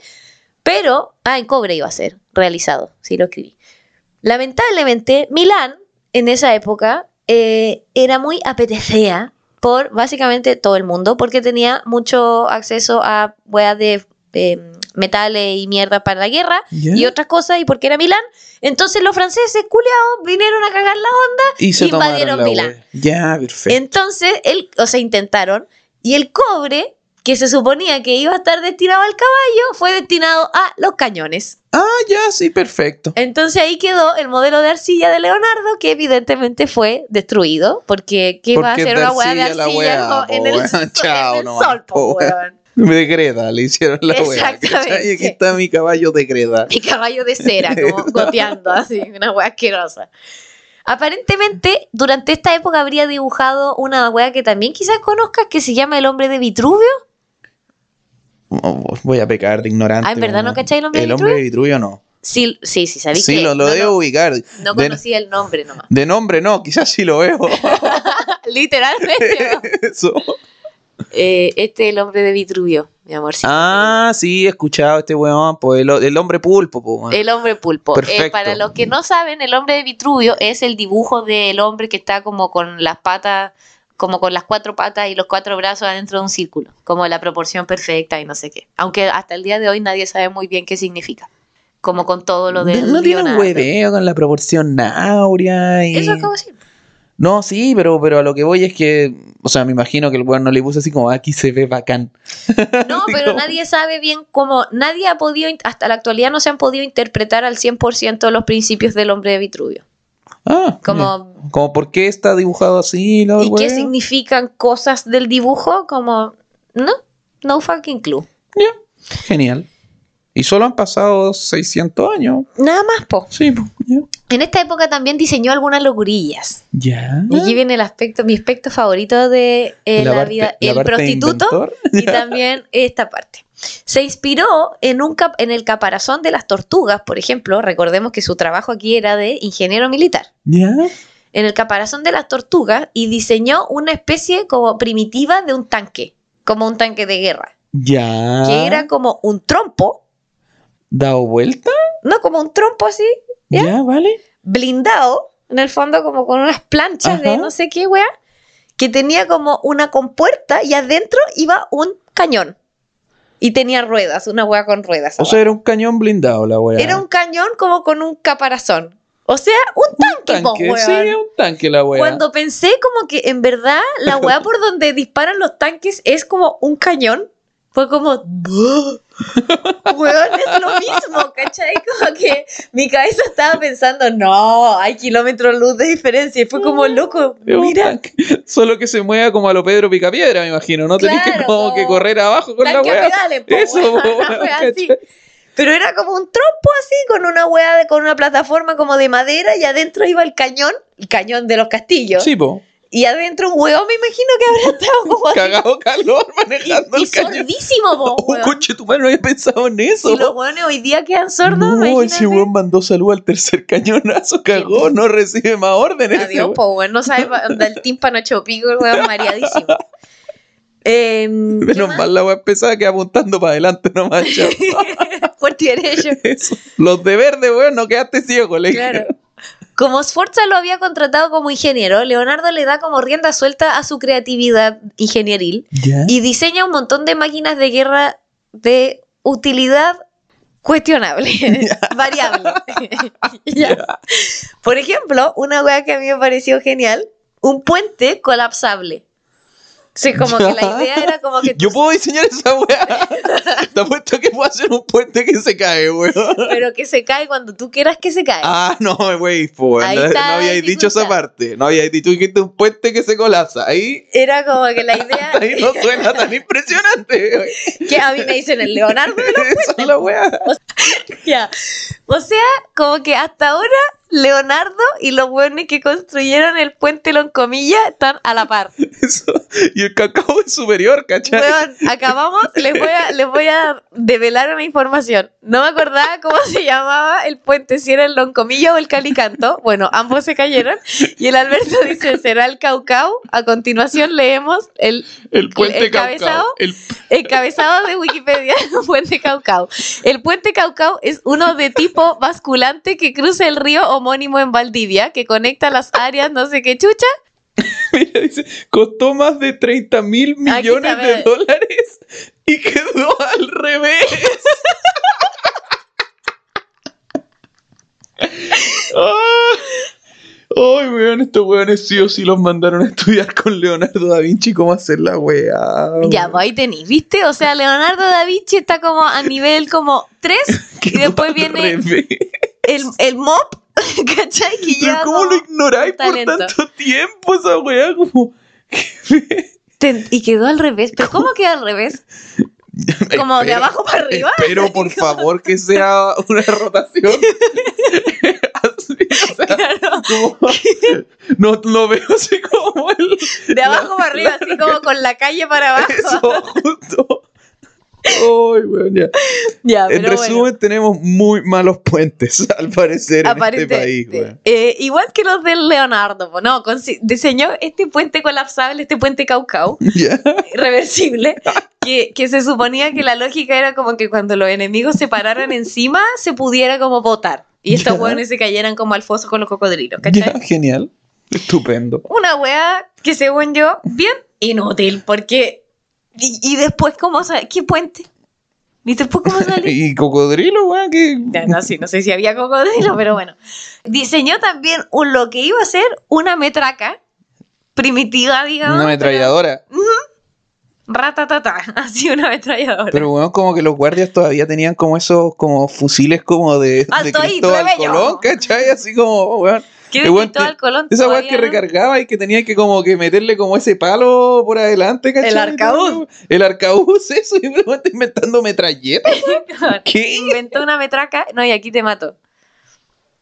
pero, ah, en cobre iba a ser realizado, sí lo escribí. Lamentablemente, Milán, en esa época, eh, era muy apetecida por básicamente todo el mundo, porque tenía mucho acceso a hueas de eh, metales y mierda para la guerra y otras cosas, y porque era Milán, entonces los franceses, culiados, vinieron a cagar la onda Y se invadieron Milán. Ya, perfecto. entonces, el, o sea, intentaron. Y el cobre, que se suponía que iba a estar destinado al caballo, fue destinado a los cañones. Ah, ya, sí, perfecto. Entonces ahí quedó el modelo de arcilla de Leonardo, que evidentemente fue destruido, porque ¿qué va a Porque hacer una hueá de arcilla la po, en el, sol- Chao en el nomás, sol, po? De greda le hicieron la wea. Exactamente. Y aquí está mi caballo de greda. Mi caballo de cera, como goteando así, una hueá asquerosa. Aparentemente, durante esta época habría dibujado una hueá que también quizás conozcas, que se llama El hombre de Vitruvio. Oh, voy a pecar de ignorante. Ah, ¿en verdad no cachai el hombre de El hombre de Vitruvio no. Sí, sí, sí, sabí Sí, que lo, lo no, debo no, ubicar. no de, conocía el nombre nomás. de nombre no, quizás sí lo veo. Literalmente. Eso. Eh, este es el hombre de Vitruvio, mi amor. sí. Ah, sí, he escuchado este weón. Pues el, el hombre pulpo, po. El hombre pulpo. Eh, Perfecto. para los que no saben, el hombre de Vitruvio es el dibujo del hombre que está como con las patas, como con las cuatro patas y los cuatro brazos adentro de un círculo, como la proporción perfecta y no sé qué. Aunque hasta el día de hoy nadie sabe muy bien qué significa. Como con todo lo del no, no tiene un hueveo con la proporción áurea y... Eso acabo de decir. No, sí, pero, pero a lo que voy es que, o sea, me imagino que el weón no le puso así como, "Ah, aquí se ve bacán. No, pero como- nadie sabe bien cómo, nadie ha podido, hasta la actualidad no se han podido interpretar al 100% los principios del hombre de Vitruvio. Ah, Como- como por qué está dibujado así, la ¿Y qué significan cosas del dibujo? Como, no, no fucking clue. Genial. Y solo han pasado 600 años. Nada más, po. Sí, pues, ya. En esta época también diseñó algunas locurillas. Ya. Y aquí viene el aspecto, mi aspecto favorito de eh, la, parte- vida, la el prostituto y también esta parte. Se inspiró en, un cap- en el caparazón de las tortugas, por ejemplo. Recordemos que su trabajo aquí era de ingeniero militar. Ya. En el caparazón de las tortugas y diseñó una especie como primitiva de un tanque, como un tanque de guerra, Ya. que era como un trompo, ¿Dado vuelta? no como un trompo así, Ya, ¿Ya? vale. blindado, en el fondo como con unas planchas de no sé qué wea, que tenía como una compuerta y adentro iba un cañón. Y tenía ruedas, una wea con ruedas. O sea, era un cañón blindado la weá. Era un cañón como con un caparazón. O sea, un tanque, weón. Sí, un tanque la weá. Cuando pensé como que en verdad la weá por donde disparan los tanques es como un cañón, fue como... Weón, es lo mismo, ¿cachai? Como que mi cabeza estaba pensando, no, hay kilómetros luz de diferencia. Y fue como, loco, mira. Solo que se mueva como a lo Pedro Picapiedra, me imagino. No tenés que, como que correr abajo con la weá. pedales, po, Eso. Pero era como un trompo así, con una weá, de, con una plataforma como de madera y adentro iba el cañón, el cañón de los castillos. Sí, po. Y adentro un hueón, me imagino que habrá estado como. Cagado calor manejando Y, y el cañón. sordísimo, po, weón. coche, tu madre no había pensado en eso. Si los hueones hoy día quedan sordos, no, ese imagínate. weón mandó salud al tercer cañonazo, cagó, no recibe más órdenes. ese Adiós, po, weón. No sabe el tímpano hecho pico, el weón mareadísimo. ¿qué Menos mal la weá pesada que apuntando para adelante nomás, chao. Fuerte y derecho. Eso. Los de verde, weón, no quedaste ciego, le Claro. Como Sforza lo había contratado como ingeniero, Leonardo le da como rienda suelta a su creatividad ingenieril y diseña un montón de máquinas de guerra de utilidad cuestionable, variable. Por ejemplo, una weá que a mí me pareció genial, un puente colapsable. Sea, como que la idea era como que... Yo puedo diseñar esa weá. Te apuesto que puedo hacer un puente que se cae, weón. Pero que se cae cuando tú quieras que se caiga. Ah, no, wey, pues. No, no habíais dicho esa parte. No habíais dicho dijiste un puente que se colapsa. Ahí, Era como que la idea... ahí no suena tan impresionante. wey. que a mí me dicen el Leonardo de los Esa es la weá. Ya. O sea, como que hasta ahora Leonardo y los buenos que construyeron el puente Loncomilla están a la par. Eso. Y el cacao es superior, ¿cachai? Weón, acabamos, les voy, a, les voy a develar una información. No me acordaba cómo se llamaba el puente, si era el Loncomilla o el Calicanto. Bueno, ambos se cayeron. Y el Alberto dice, será el Caucao. A continuación leemos el el puente el cabezado. El, Encabezado de Wikipedia, Puente Caucao. El Puente Caucao es uno de tipo basculante que cruza el río homónimo en Valdivia, que conecta las áreas no sé qué chucha. mira, dice, costó más de 30 mil millones de dólares y quedó al revés. Ah. Ay, weón, estos weones sí o sí los mandaron a estudiar con Leonardo da Vinci cómo hacer la weá. Ya, pues ahí tenéis, ¿viste? O sea, Leonardo da Vinci está como a nivel como 3 y después viene. El, el MOP, ¿cachai? Que Pero ya ¿cómo lo ignoráis por talento. tanto tiempo esa weá? Como... Y quedó al revés. ¿Pero cómo queda al revés? Como de abajo para arriba. Espero, por favor, que sea una rotación. Así, o sea, Claro, como- no lo veo así como el. de abajo para arriba, así como con la calle para abajo. Eso, justo. Ay, weón, ya. Ya, En pero resumen, bueno. tenemos muy malos puentes, al parecer, en este país, weón. Eh, igual que los del Leonardo, no, diseñó este puente colapsable, este puente Caucao, Ya. reversible, que, que se suponía que la lógica era como que cuando los enemigos se pararan encima, se pudiera como botar. Y estos hueones se cayeran como al foso con los cocodrilos, Ya, ¿cachai? genial. Estupendo. Una wea que según yo, bien inútil, porque... Y, y después, ¿cómo sale? ¿Qué puente? ¿Y después cómo sale? Y cocodrilo, weón, que. Ya, no, sí, no sé si había cocodrilo, pero bueno. Diseñó también un, lo que iba a ser una metraca primitiva, digamos. Una ametralladora. pero Ratatata, así una ametralladora. Pero bueno, como que los guardias todavía tenían como esos como fusiles como de, de Cristóbal. Colón, ¿cachai? Así como, weón. ¿Qué El weón Cristóbal te- Colón? Esa weá que no? recargaba y que tenía que como que meterle como ese palo por adelante, ¿cachai? El arcabuz. El arcabuz, eso, y me está inventando metralletas. ¿Qué? Inventó una metraca. No, y aquí te mato.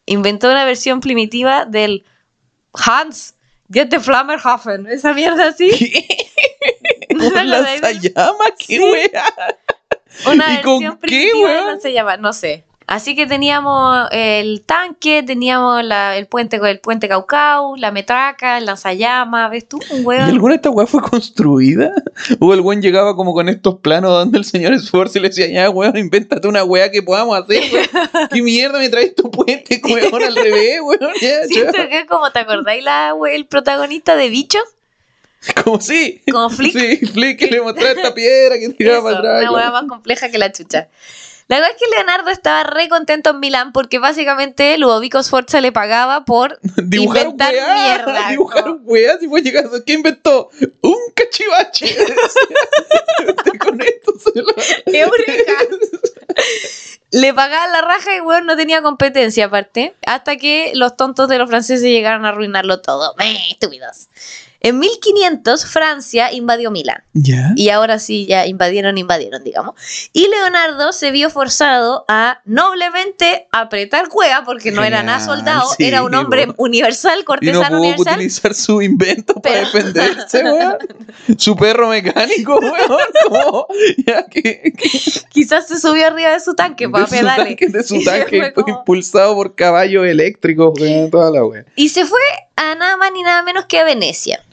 Inventó una versión primitiva del Hans. Get the Flammerhafen. Esa mierda así. ¿Qué? ¿No te ¿Un lanzallamas? ¿Qué Sí. weá? Una ¿Y con versión qué, primitiva de weón? lanzallamas, no sé. Así que teníamos el tanque, teníamos la- el puente el puente Caucau, la metraca, el lanzallamas, ¿ves tú? Un ¿Y hueón. alguna de estas weas fue construida? ¿O el weón llegaba como con estos planos donde el señor Sforza y le decía, ya weón, invéntate una wea que podamos hacer, weón? ¿Qué mierda me traes tu puente, weón, al revés, weón? Ya, Siento ya. que como, ¿te acordáis la, we- el protagonista de Bichos? Como sí. Como Flick. Sí, Flick que le mostraba esta piedra que tiraba Eso, para atrás. una claro. más compleja que la chucha. La verdad es que Leonardo estaba re contento en Milán porque básicamente Ludovico Sforza le pagaba por Dibujar inventar weá, mierda. Dibujar weá, si fue llegando. ¿Qué inventó? Un cachivache. Este con esto se lo... Le pagaban la raja y weón no tenía competencia aparte. Hasta que los tontos de los franceses llegaron a arruinarlo todo. ¡Eh, estúpidos! En 1500 Francia invadió Milán. ¿Ya? Y ahora sí, ya invadieron, invadieron, digamos. Y Leonardo se vio forzado a noblemente apretar cueva, porque no era nada soldado, sí, era un hombre universal, Y no cortesano pudo universal. utilizar su invento para Pero- defenderse, weón. Su perro mecánico, weón. Ya que, que- Quizás se subió arriba de su tanque para de su pedarle. tanque, de su tanque como- impulsado por caballos eléctricos, weón, toda la weón. Y se fue a nada más ni nada menos que a Venecia,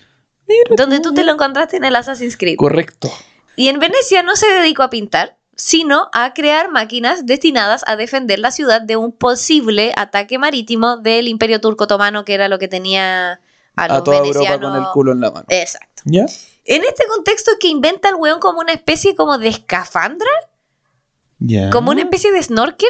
donde tú te lo encontraste en el Assassin's Creed. Correcto. Y en Venecia no se dedicó a pintar, sino a crear máquinas destinadas a defender la ciudad de un posible ataque marítimo del Imperio Turco Otomano, que era lo que tenía a los A toda Europa con el culo en la mano. Exacto. ¿Ya? En este contexto es que inventa el weón como una especie como de escafandra, ¿Ya? como una especie de snorkel,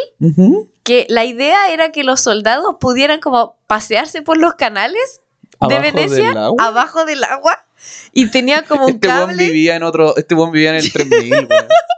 que la idea era que los soldados pudieran como pasearse por los canales de Venecia del abajo del agua y tenía como un Este buen cable. vivía en otro, este buen vivía en el 3000,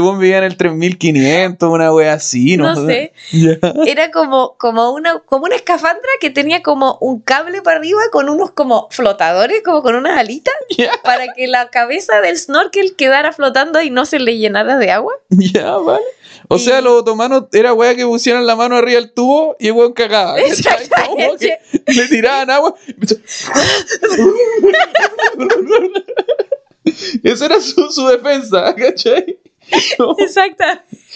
weón. Este buen vivía en el 3500, una wea así, ¿no? No sé. Era como, como, una, como una escafandra que tenía como un cable para arriba con unos como flotadores, como con unas alitas, para que la cabeza del snorkel quedara flotando y no se le llenara de agua. ya, vale. O Y- sea, los otomanos era wea que pusieran la mano arriba del tubo y el weón cagaba. le tiraban agua. Esa era su, su defensa, ¿cachai? Exacto.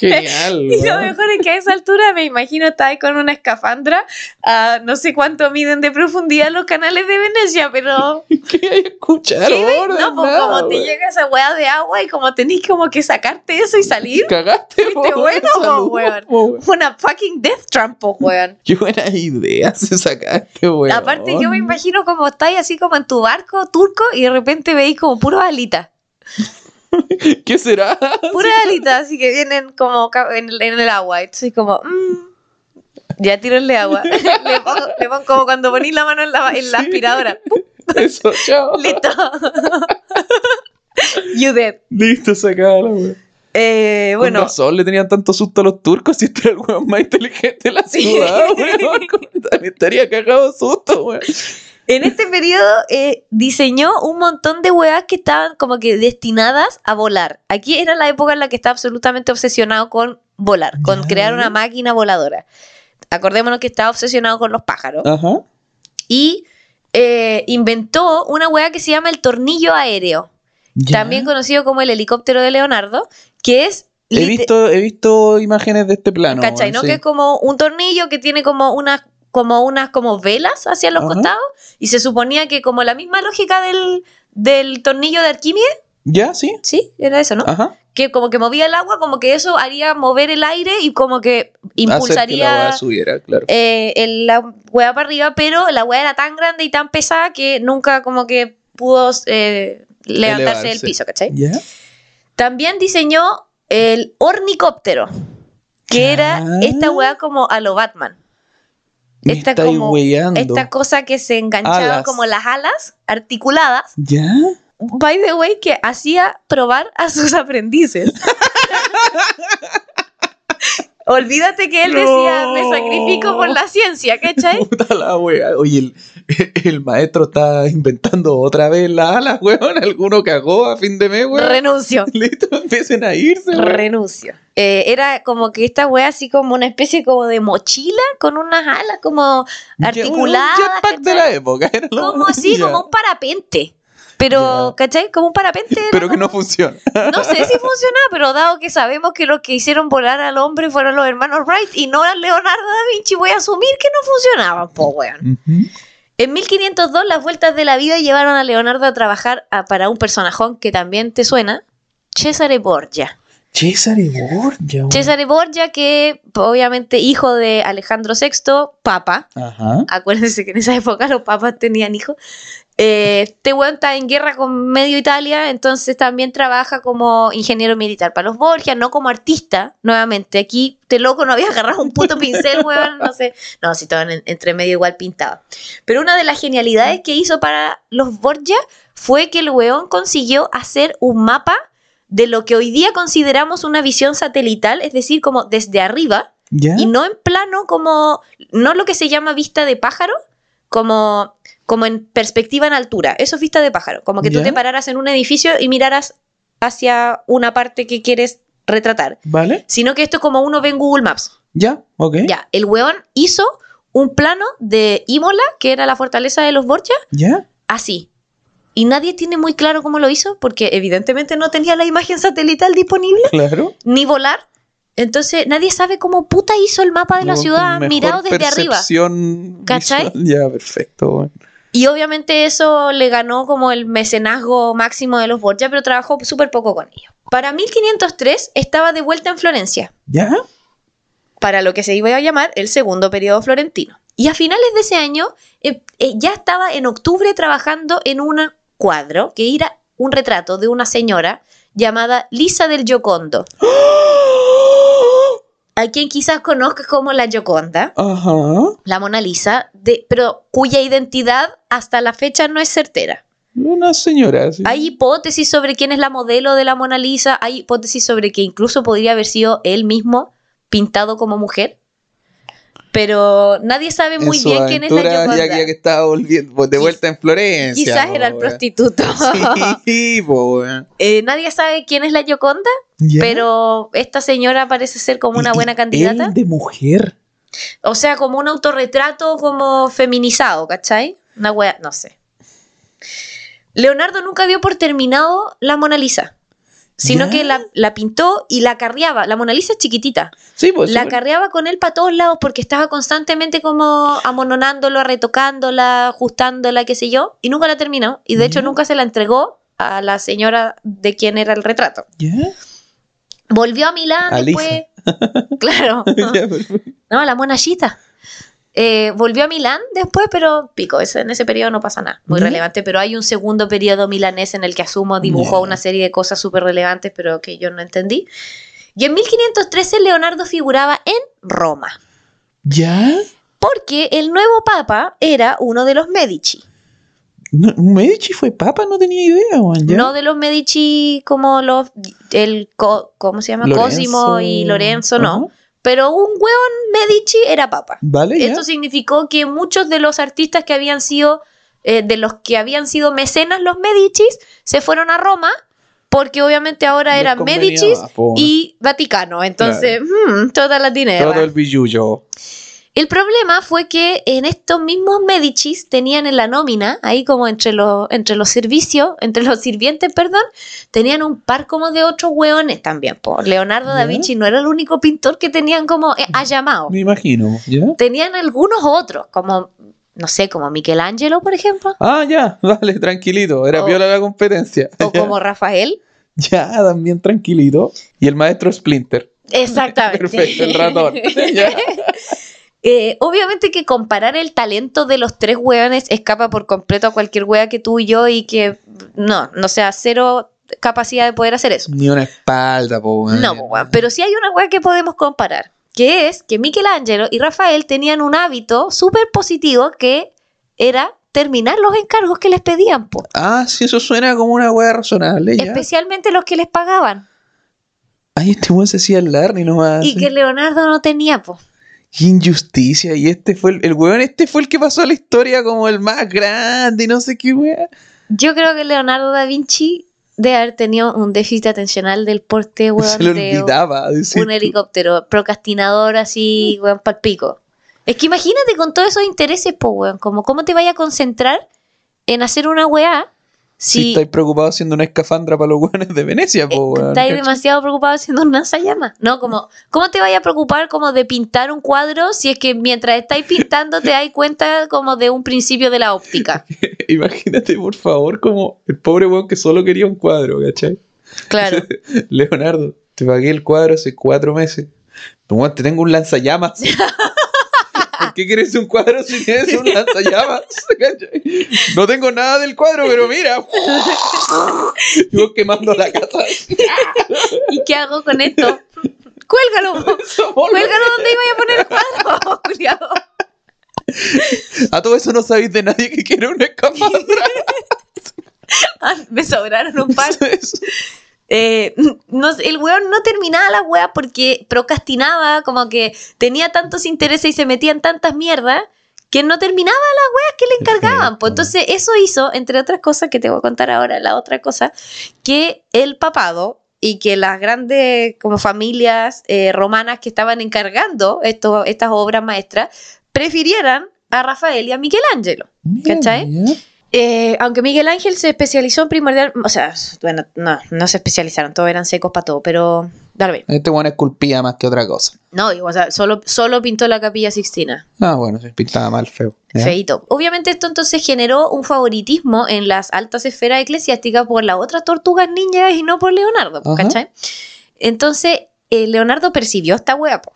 Genial. Y lo mejor es que a esa altura me imagino estar ahí con una escafandra a no sé cuánto miden de profundidad los canales de Venecia, pero ¿Qué escuchar ¿qué no, pues como te llega esa weá de agua y como tenés como que sacarte eso y salir, Cagaste, po, bueno, po, weón. po, una fucking death trap, po, weón. Qué buenas ideas se sacaste, weón. Aparte, yo me imagino como estáis así como en tu barco turco y de repente veis como puras alitas. ¿Qué será? Puras alitas, así que vienen como en el, en el agua. Entonces, como, mm, ya tirenle agua. le, pongo, le pongo como cuando ponís la mano en la, en la Sí. aspiradora. ¡Pum! Eso, chao. Listo. you dead. Listo, sacada la. Eh, Bueno. Con razón le tenían tanto susto a los turcos si este era el weón más inteligente de la ciudad, weón. Estaría cagado de susto, weón. En este periodo eh, diseñó un montón de weas que estaban como que destinadas a volar. Aquí era la época en la que estaba absolutamente obsesionado con volar, con crear una máquina voladora. Acordémonos que estaba obsesionado con los pájaros. Ajá. Y eh, inventó una wea que se llama el tornillo aéreo, Ya. también conocido como el helicóptero de Leonardo, que es... He visto, he visto imágenes de este plano. ¿Cachai? ¿no? sí. Que es como un tornillo que tiene como unas como unas como velas hacia los Ajá. costados y se suponía que como la misma lógica del, del tornillo de Arquímedes, ¿Ya? ¿Sí? sí, era eso, ¿no? Ajá. Que como que movía el agua, como que eso haría mover el aire y como que Hacer que la impulsaría subiera, claro. eh, el- la hueá para arriba, pero la hueá era tan grande y tan pesada que nunca como que pudo eh, levantarse del piso, ¿cachai? También diseñó el ornicóptero, que era esta hueá como a lo Batman. Me Esta como-. Esta cosa que se enganchaba Alas. como las alas articuladas. ¿Ya? By the way, que hacía probar a sus aprendices. Olvídate que él decía, me sacrifico por la ciencia, ¿cachai? Puta la wea. Oye, el, el maestro está inventando otra vez la ala, weón. Alguno cagó a fin de mes, weón. Renuncio. Listo, empiecen a irse, weón. Renuncio. Eh, era como que esta wea así como una especie como de mochila con unas alas como articuladas. Un jetpack de la época. Era como así, como un parapente. Pero. ¿cachai? Como un parapente. Pero que no funciona. No sé si funcionaba, pero dado que sabemos que los que hicieron volar al hombre fueron los hermanos Wright y no Leonardo da Vinci, voy a asumir que no funcionaban, po, weón. En 1502, las vueltas de la vida llevaron a Leonardo a trabajar a- para un personajón que también te suena, Cesare Borgia. Cesare Borgia. Cesare Borgia, que obviamente hijo de Alejandro VI, papa. Ajá. Acuérdense que en esa época los papas tenían hijos. Eh, este weón está en guerra con medio Italia, entonces también trabaja como ingeniero militar para los Borgia, no como artista, nuevamente. Aquí, este loco no había agarrado un puto pincel, weón, no sé. No, si estaban en- entre medio igual pintado. Pero una de las genialidades que hizo para los Borgia fue que el weón consiguió hacer un mapa de lo que hoy día consideramos una visión satelital, es decir, como desde arriba, y no en plano como, no lo que se llama vista de pájaro, como, como en perspectiva en altura. Eso es vista de pájaro, como que tú Ya. te pararas en un edificio y miraras hacia una parte que quieres retratar, ¿Vale? sino que esto es como uno ve en Google Maps. ¿Ya? Ok. Ya, el weón hizo un plano de Imola, que era la fortaleza de los Borgia, ¿Ya? así. Y nadie tiene muy claro cómo lo hizo, porque evidentemente no tenía la imagen satelital disponible, Claro. ni volar. Entonces nadie sabe cómo puta hizo el mapa de la ciudad mejor mirado desde arriba. percepción ¿Cachai? visual. Ya, perfecto. weón. Y obviamente eso le ganó como el mecenazgo máximo de los Borgia, pero trabajó súper poco con ellos. Para 1503 estaba de vuelta en Florencia, ¿Ya? para lo que se iba a llamar el segundo periodo florentino. Y a finales de ese año eh, eh, ya estaba en octubre trabajando en un cuadro que era un retrato de una señora llamada Lisa del Giocondo, a quien quizás conozcas como la Gioconda. La Mona Lisa, de, pero cuya identidad hasta la fecha no es certera. Una señora. sí. Hay hipótesis sobre quién es la modelo de la Mona Lisa, hay hipótesis sobre que incluso podría haber sido él mismo pintado como mujer, pero nadie sabe muy En su bien quién es la Gioconda. ya, ya que estaba volviendo, pues, de Quiz- vuelta en Florencia. Quizás po, era el prostituto. Sí, po, weón. Eh, nadie sabe quién es la Gioconda, Ya. pero esta señora parece ser como una Y- buena candidata. él de mujer. O sea, como un autorretrato como feminizado, ¿cachai? Una wea, no sé. Leonardo nunca dio por terminado la Mona Lisa, sino ¿Ya? que la, la pintó y la carreaba. La Mona Lisa es chiquitita. Sí, pues. la sí, carreaba con él para todos lados porque estaba constantemente como amononándolo, retocándola, ajustándola, qué sé yo, y nunca la terminó. Y de hecho nunca se la entregó a la señora de quien era el retrato. ¿Ya? Volvió a Milán A después. Claro. Perfecto. No, la monachita. Eh, volvió a Milán después, pero pico, en ese periodo no pasa nada, muy relevante, pero hay un segundo periodo milanés en el que asumo dibujó una serie de cosas súper relevantes, pero que yo no entendí. Y en 1513 Leonardo figuraba en Roma, ¿Ya? porque el nuevo papa era uno de los Medici, No, Medici fue papa, no tenía idea, weón. ¿ya? no de los Medici como los, el, ¿cómo se llama? Lorenzo. Cosimo y Lorenzo, no. Pero un hueón Medici era papa. Vale, ya. Esto significó que muchos de los artistas que habían sido, eh, de los que habían sido mecenas los Medicis, se fueron a Roma, porque obviamente ahora eran Medicis y Vaticano. Entonces, mm, toda la dinero. Todo el billullo. El problema fue que en estos mismos Medicis tenían en la nómina, ahí como entre los, entre los servicios, entre los sirvientes, perdón, tenían un par como de otros hueones también. Por Leonardo da. Vinci no era el único pintor que tenían como eh, llamado Me imagino, ¿ya? tenían algunos otros, como, no sé, como Michelangelo, por ejemplo, Ah, ya, vale, tranquilito. Era O- viola la competencia. o Ya. como Rafael. Ya, también tranquilito. Y el maestro Splinter. Exactamente. Perfecto, el ratón. Ya. Eh, obviamente que comparar el talento de los tres hueones escapa por completo a cualquier hueá que tú y yo y que no, no sea cero capacidad de poder hacer eso. Ni una espalda, po. No, po, weón. pero sí hay una hueá que podemos comparar, que es que Michelangelo y Rafael tenían un hábito súper positivo que era terminar los encargos que les pedían, po. Ah, sí, eso suena como una weá razonable, ya. especialmente los que les pagaban. Ay, este weón se hacía el Larry nomás. Y que Leonardo no tenía, po. Injusticia. Y este fue el, el weón, este fue el que pasó a la historia como el más grande y no sé qué weón. Yo creo que Leonardo da Vinci debe haber tenido un déficit atencional del porte, weón, Se de olvidaba decir. un helicóptero, procrastinador así, weón, pal pico. Es que imagínate con todos esos intereses, po, weón, como cómo te vaya a concentrar en hacer una weá Si si estáis preocupados haciendo una escafandra para los weones de Venecia, po, estáis demasiado preocupado haciendo un lanzallamas, ¿no? Como, ¿cómo te vaya a preocupar como de pintar un cuadro si es que mientras estáis pintando te das cuenta como de un principio de la óptica? Imagínate, por favor, como el pobre weón que solo quería un cuadro, ¿cachai? Claro. Leonardo, te pagué el cuadro hace cuatro meses. Te tengo un lanzallamas. ¿Por qué quieres un cuadro si tienes un lanzallamas? No tengo nada del cuadro, pero mira. Y vos quemando la casa. ¿Y qué hago con esto? Cuélgalo. Cuélgalo donde iba a poner el cuadro. A todo eso no sabéis de nadie que quiere una escafandra. Ah, Me sobraron un par. Eh, no, el weón no terminaba la weá porque procrastinaba, como que tenía tantos intereses y se metía en tantas mierdas que no terminaba las weas que le encargaban. Pues entonces eso hizo, entre otras cosas que te voy a contar ahora, la otra cosa, que el papado y que las grandes como familias eh, romanas que estaban encargando esto, estas obras maestras prefirieran a Rafael y a Michelangelo. ¿Cachai? Eh, aunque Miguel Ángel se especializó en primordial, o sea, bueno, no, no se especializaron, todos eran secos para todo, pero dale bien. Este weón esculpía más que otra cosa. No, digo, o sea, solo, solo pintó la capilla Sixtina. Ah, bueno, se pintaba mal feo. Feito. Obviamente esto entonces generó un favoritismo en las altas esferas eclesiásticas por las otras tortugas ninjas y no por Leonardo, Ajá. ¿cachai? Entonces, eh, Leonardo percibió esta wea, po.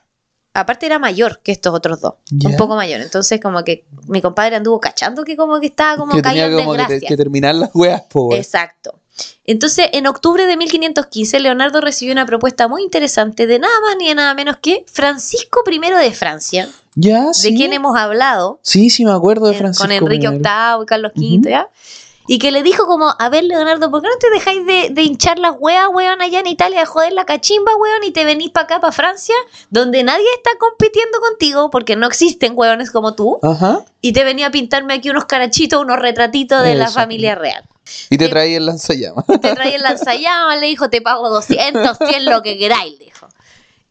Aparte era mayor que estos otros dos, un poco mayor. Entonces como que mi compadre anduvo cachando que como que estaba como que tenía en como que, desgracia. que terminar las weas, po, weón. Exacto. Entonces, en octubre de 1515, Leonardo recibió una propuesta muy interesante de nada más ni de nada menos que Francisco I de Francia, Ya, sí. de quien hemos hablado Sí, sí, me acuerdo de en- Francisco. con Enrique. VIII y Carlos V. ¿ya? Y que le dijo como, a ver, Leonardo, ¿por qué no te dejáis de, de hinchar las weas, weón, allá en Italia, de joder la cachimba, weón, y te venís para acá, para Francia, donde nadie está compitiendo contigo, porque no existen weones como tú, Ajá. y te venía a pintarme aquí unos carachitos, unos retratitos de la familia real. Y te traía el lanzallamas. te trae el lanzallamas, le dijo, te pago 200, 100, lo que queráis, le dijo.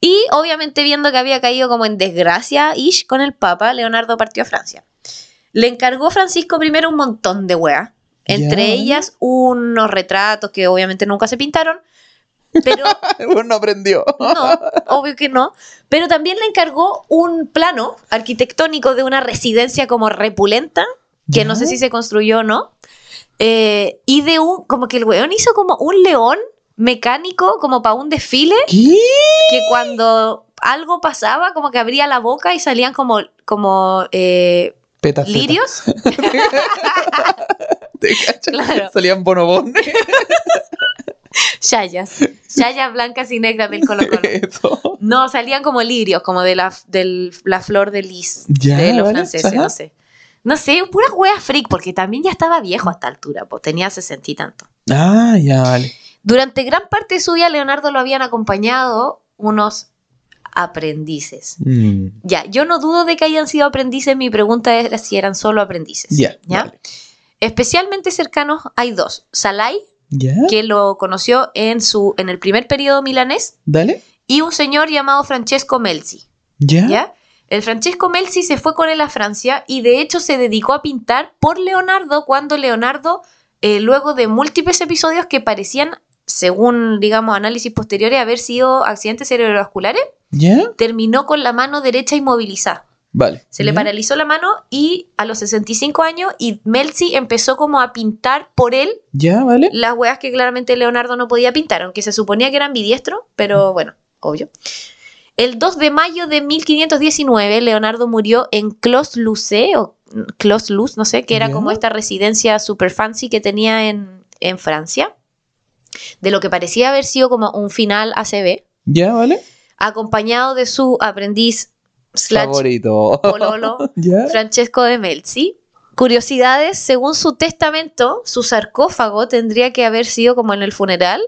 Y obviamente viendo que había caído como en desgracia, Ish, con el Papa, Leonardo partió a Francia. Le encargó Francisco I un montón de weas, entre ellas unos retratos que obviamente nunca se pintaron, pero no aprendió. no, obvio que no. Pero también le encargó un plano arquitectónico de una residencia como repulenta, que Ya. no sé si se construyó o no. eh, y de un, como que el weón hizo como un león mecánico, como para un desfile, ¿Qué? que cuando algo pasaba, como que abría la boca y salían como, como eh, lirios. Claro. Salían bonobones. Chayas. Chayas blancas y negras del Colo Colo. Eso. No, salían como lirios, como de la, del- la flor de lis Ya, de los franceses, no sé. No sé, puras weas freak, porque también ya estaba viejo a esta altura, pues tenía sesenta y tanto. Ah, ya, vale. Durante gran parte de su vida, Leonardo lo habían acompañado unos aprendices. Mm, Ya, yo no dudo de que hayan sido aprendices, mi pregunta era si eran solo aprendices. Ya, ¿ya? vale. Especialmente cercanos hay dos. Salai, Ya, que lo conoció en, su, en el primer periodo milanés, dale. y un señor llamado Francesco Melzi. Ya. ¿Ya? El Francesco Melzi se fue con él a Francia y de hecho se dedicó a pintar por Leonardo cuando Leonardo, eh, luego de múltiples episodios que parecían, según digamos análisis posteriores, haber sido accidentes cerebrovasculares, Ya, terminó con la mano derecha inmovilizada. Vale. Se le paralizó la mano y a los 65 años y Melzi empezó como a pintar por él Ya, vale. las weas que claramente Leonardo no podía pintar, aunque se suponía que eran bidiestro, pero bueno, obvio. El 2 de mayo de 1519, Leonardo murió en Clos-Lucé, o Clos-Luz, no sé, que era Ya. como esta residencia super fancy que tenía en, en Francia, de lo que parecía haber sido como un final ACB, Ya, vale. acompañado de su aprendiz slash Favorito. pololo, ya. Francesco de Melzi. Curiosidades, según su testamento, su sarcófago tendría que haber sido como en el funeral,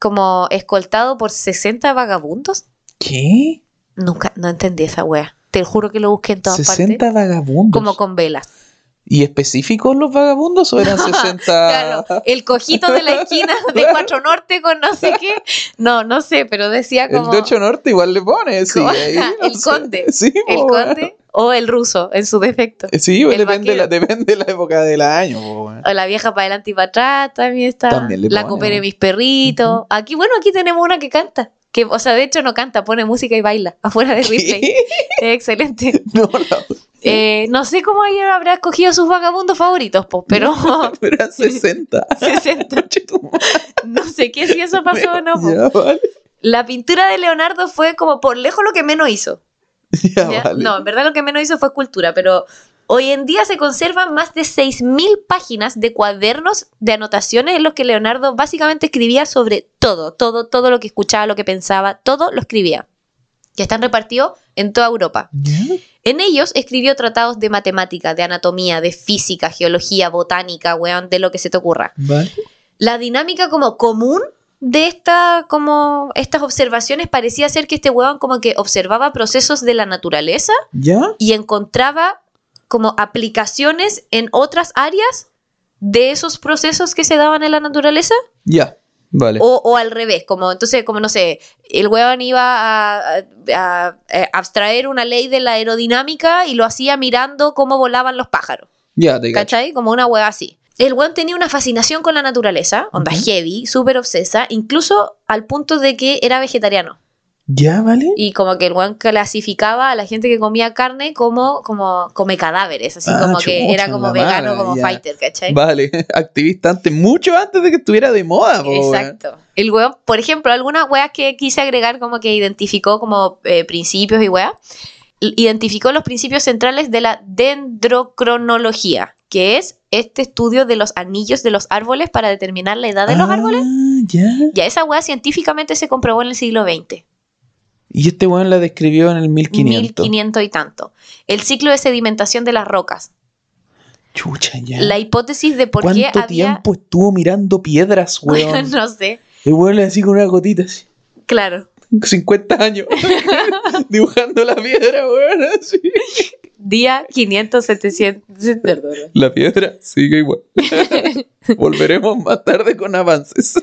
como escoltado por 60 vagabundos. ¿Qué? Nunca, no entendí esa wea. Te juro que lo busqué en todas 60 partes. vagabundos. Como con velas. ¿Y específicos los vagabundos o eran 60? Claro, el cojito de la esquina de Cuatro Norte con no sé qué. No, no sé, pero decía El como de 8 Norte igual le pone, sí. Ahí, no el sé. conde. Sí, el po, conde o el ruso en su defecto. Sí, pues el depende, la, depende de la época del año. po. O la vieja para adelante y para atrás también está. También le la coopere mis perritos. Aquí, bueno, aquí tenemos una que canta. Que, o sea, de hecho no canta, pone música y baila afuera de Ripley. Es excelente. No, no. Eh, no sé cómo ella habrá escogido sus vagabundos favoritos, pues, pero eran 60. 60. Conche tu madre. no sé qué si eso pasó o no. po. Ya, vale. La pintura de Leonardo fue como por lejos lo que menos hizo. Ya, ¿ya? vale. No, en verdad lo que menos hizo fue escultura, pero hoy en día se conservan más de 6.000 páginas de cuadernos de anotaciones en los que Leonardo básicamente escribía sobre todo, todo, todo lo que escuchaba, lo que pensaba, todo lo escribía. Que están repartidos en toda Europa. En ellos escribió tratados de matemática, de anatomía, de física, geología, botánica, weón, de lo que se te ocurra. Vale. La dinámica como común de esta, como estas observaciones parecía ser que este weón como que observaba procesos de la naturaleza ¿Ya? y encontraba como aplicaciones en otras áreas de esos procesos que se daban en la naturaleza Ya. Vale. o, o al revés, como entonces, como no sé, el weón iba a, a- a- a abstraer una ley de la aerodinámica y lo hacía mirando cómo volaban los pájaros. ya, te cacho. ¿Cachai? Como una hueá así. El weón tenía una fascinación con la naturaleza, onda heavy, súper obsesa, incluso al punto de que era vegetariano. Ya, vale. Y como que el weón clasificaba a la gente que comía carne como, como come cadáveres, así Ah, como que era como vegano, mala, como ya. fighter, ¿cachai? Vale. Activista antes, mucho antes de que estuviera de moda, po, weón. Exacto. El weón, por ejemplo, algunas weas que quise agregar como que identificó como eh, principios y weas, identificó los principios centrales de la dendrocronología, que es este estudio de los anillos de los árboles para determinar la edad de los Ah, árboles. Ya. Ya esa wea científicamente se comprobó en el siglo XX, Y este weón la describió en el 1500. 1500 y tanto. El ciclo de sedimentación de las rocas. Chucha, ya. La hipótesis de por qué ¿Cuánto había... tiempo estuvo mirando piedras, weón? no sé, El weón le así con una gotita así. claro. 50 años. Dibujando la piedra, weón. Así. Día 500, 700... perdón. La piedra sigue igual. Volveremos más tarde con avances.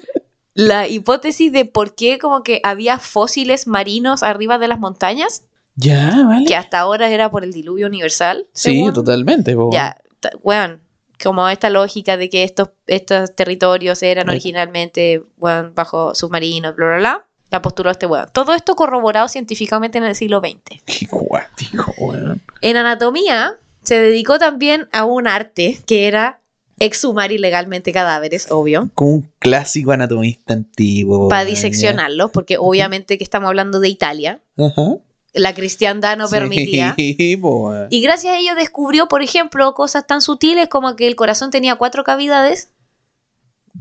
La hipótesis de por qué como que había fósiles marinos arriba de las montañas, Ya, vale. que hasta ahora era por el diluvio universal. Sí, según- totalmente. po. Ya, weón, como esta lógica de que estos, estos territorios eran originalmente, weón, bajo submarinos, bla, bla, bla, la postura de este weón. Todo esto corroborado científicamente en el siglo XX. Qué guático, weón. En anatomía se dedicó también a un arte que era exhumar ilegalmente cadáveres, obvio. Como un clásico anatomista antiguo. para diseccionarlos, porque obviamente que estamos hablando de Italia. Ajá. la cristiandad no permitía. Sí. Y gracias a ello descubrió, por ejemplo, cosas tan sutiles como que el corazón tenía cuatro cavidades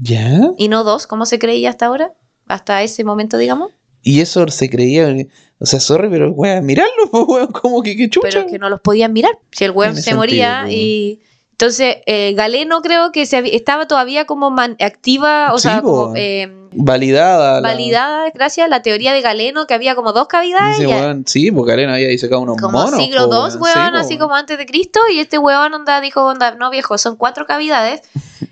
¿Ya? y no dos, como se creía hasta ahora, hasta ese momento, digamos, Y eso se creía. O sea, sorry, pero weón, mirarlo, weón. Como que qué chucha. pero que no los podían mirar. Si el weón se moría y... Entonces, eh, Galeno creo que se estaba todavía como man- activa, o Sí, sea, como eh, Validada. la- validada, gracias a la teoría de Galeno, que había como dos cavidades. Weón, sí, porque Arena había disecado unos como monos. siglo II, weón, Sí, po, así weón. como antes de Cristo, y este weón onda dijo, onda, no viejo, son cuatro cavidades.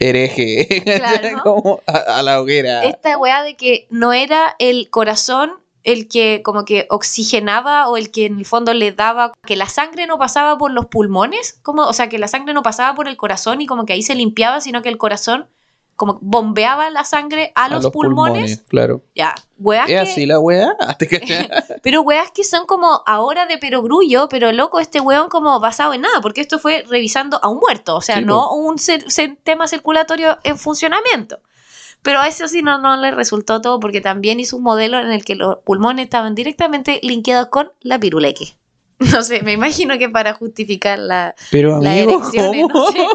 Hereje. Claro. como a, a la hoguera. Esta weá de que no era el corazón el que como que oxigenaba o el que en el fondo le daba, que la sangre no pasaba por los pulmones, como, o sea, que la sangre no pasaba por el corazón y como que ahí se limpiaba, sino que el corazón como bombeaba la sangre a, los, pulmones. Claro. Ya, weas ¿Es que- así la wea? Pero weas que son como ahora de perogrullo, pero loco, este weón como basado en nada, porque esto fue revisando a un muerto, o sea, Sí, no un cir- tema circulatorio en funcionamiento. Pero a eso sí no, no le resultó todo, porque también hizo un modelo en el que los pulmones estaban directamente linkeados con la piruleque. No sé, me imagino que para justificar la, Pero la amigo, erección, ¿cómo? no sé.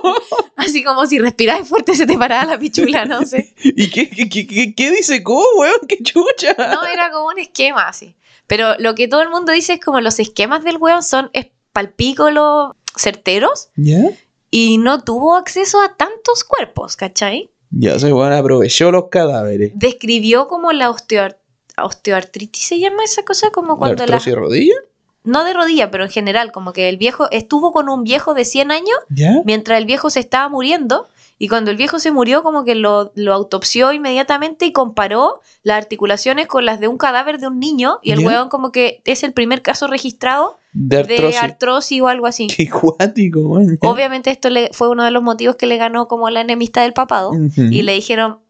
Así como si respirabas fuerte se te paraba la pichula, no sé. ¿Y qué, qué, qué, qué- qué dice cómo, weón? ¿Qué chucha? No, era como un esquema así. Pero lo que todo el mundo dice es como los esquemas del weón son palpícolos certeros ¿Ya? y no tuvo acceso a tantos cuerpos, ¿cachai? Ya se bueno, aprovechó los cadáveres. Describió como la osteoar- osteoartritis, se llama esa cosa, como cuando ¿La de rodilla? No de rodilla, pero en general, como que el viejo estuvo con un viejo de 100 años ¿Ya? mientras el viejo se estaba muriendo. Y cuando el viejo se murió, como que lo, lo autopsió inmediatamente y comparó las articulaciones con las de un cadáver de un niño. Y el ¿Ya? hueón como que es el primer caso registrado De de artrosis. o algo así. Qué cuático, man. Obviamente esto le, fue uno de los motivos que le ganó como la enemistad del papado. Y le dijeron,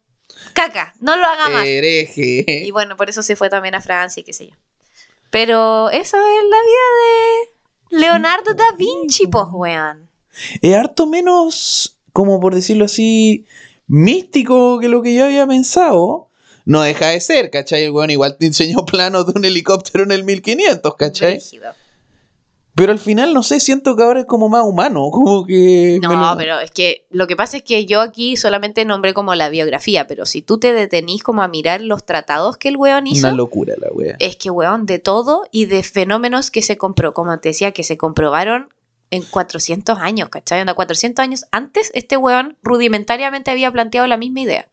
caca, no lo haga más. Hereje. Y bueno, por eso se fue también a Francia y qué sé yo. Pero eso es la vida de Leonardo da Vinci, pues, weón. Es harto menos, como por decirlo así, místico que lo que yo había pensado. No deja de ser, ¿cachai? El weón igual te enseñó planos de un helicóptero en el 1500, ¿cachai? Pero al final, no sé, siento que ahora es como más humano, como que... No, lo- pero es que lo que pasa es que yo aquí solamente nombré como la biografía, pero si tú te detenís como a mirar los tratados que el weón hizo, Una locura la wea. es que weón, de todo y de fenómenos que se compró, como te decía, que se comprobaron en 400 años, ¿cachai? Onda, 400 años antes, este weón rudimentariamente había planteado la misma idea.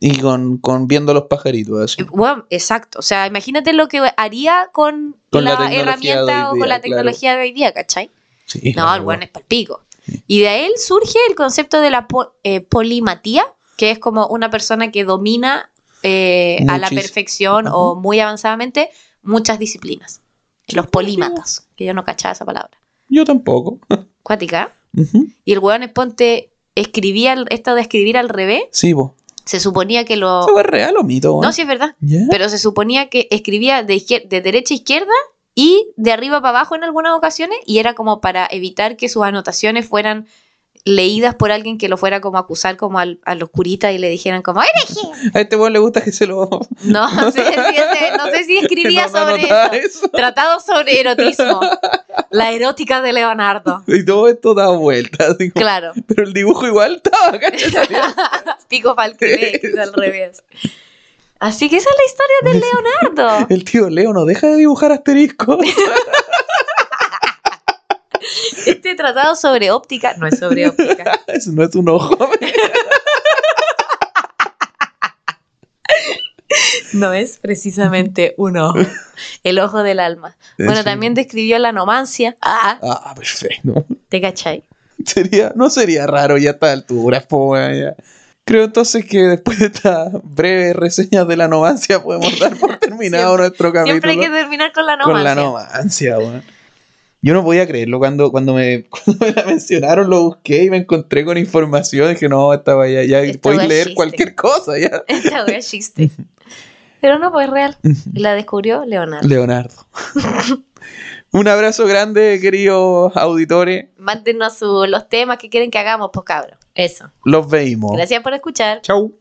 Y con, con viendo los pajaritos así. Bueno, exacto. O sea, imagínate lo que haría con, Con la herramienta o con la tecnología de hoy día, ¿cachai? Sí, No, el weón es palpico. Y de él surge el concepto de la po- eh, polimatía, que es como una persona que domina eh, a la perfección Ajá. o muy avanzadamente muchas disciplinas. Los polímatas, que yo no cachaba esa palabra. Yo tampoco. Cuática. Y el weón es ponte, escribía, esto de escribir al revés, Sí, vos. se suponía que lo... ¿Eso es real o mito? weón? No, sí es verdad. Pero se suponía que escribía de, izquier- de derecha a izquierda y de arriba para abajo en algunas ocasiones y era como para evitar que sus anotaciones fueran leídas por alguien que lo fuera como a acusar como al, a los curitas y le dijeran como hereje. A este weón le gusta que se lo... No, sé si ese- no sé si escribía No, no sobre eso. eso. Tratado sobre erotismo. La erótica de Leonardo. Y todo esto da vueltas. Claro. Pero el dibujo igual estaba. Pico para el al revés. Así que esa es la historia de Leonardo. El tío Leo no deja de dibujar asterisco. Este tratado sobre óptica no es sobre óptica. Eso no es un ojo. No es precisamente un ojo. El ojo del alma. Bueno, también describió la nomancia. Ah, Ah, perfecto. ¿te cachai? Sería, no sería raro ya a esta altura, ya. Creo entonces que después de esta breve reseña de la nomancia podemos dar por terminado Siempre- nuestro capítulo Siempre hay que terminar con la con nomancia. la nomancia, weón. Yo no podía creerlo cuando, cuando, me, cuando me la mencionaron, lo busqué y me encontré con información. Dije, no, estaba ya, ya Esta podéis leer existe. cualquier cosa, ya. Esta wea existe. Pero no, pues es real. La descubrió Leonardo. Leonardo. Un abrazo grande, queridos auditores. Mándenos su- los temas que quieren que hagamos, pues cabros. Eso. Los veimos. Gracias por escuchar. Chau.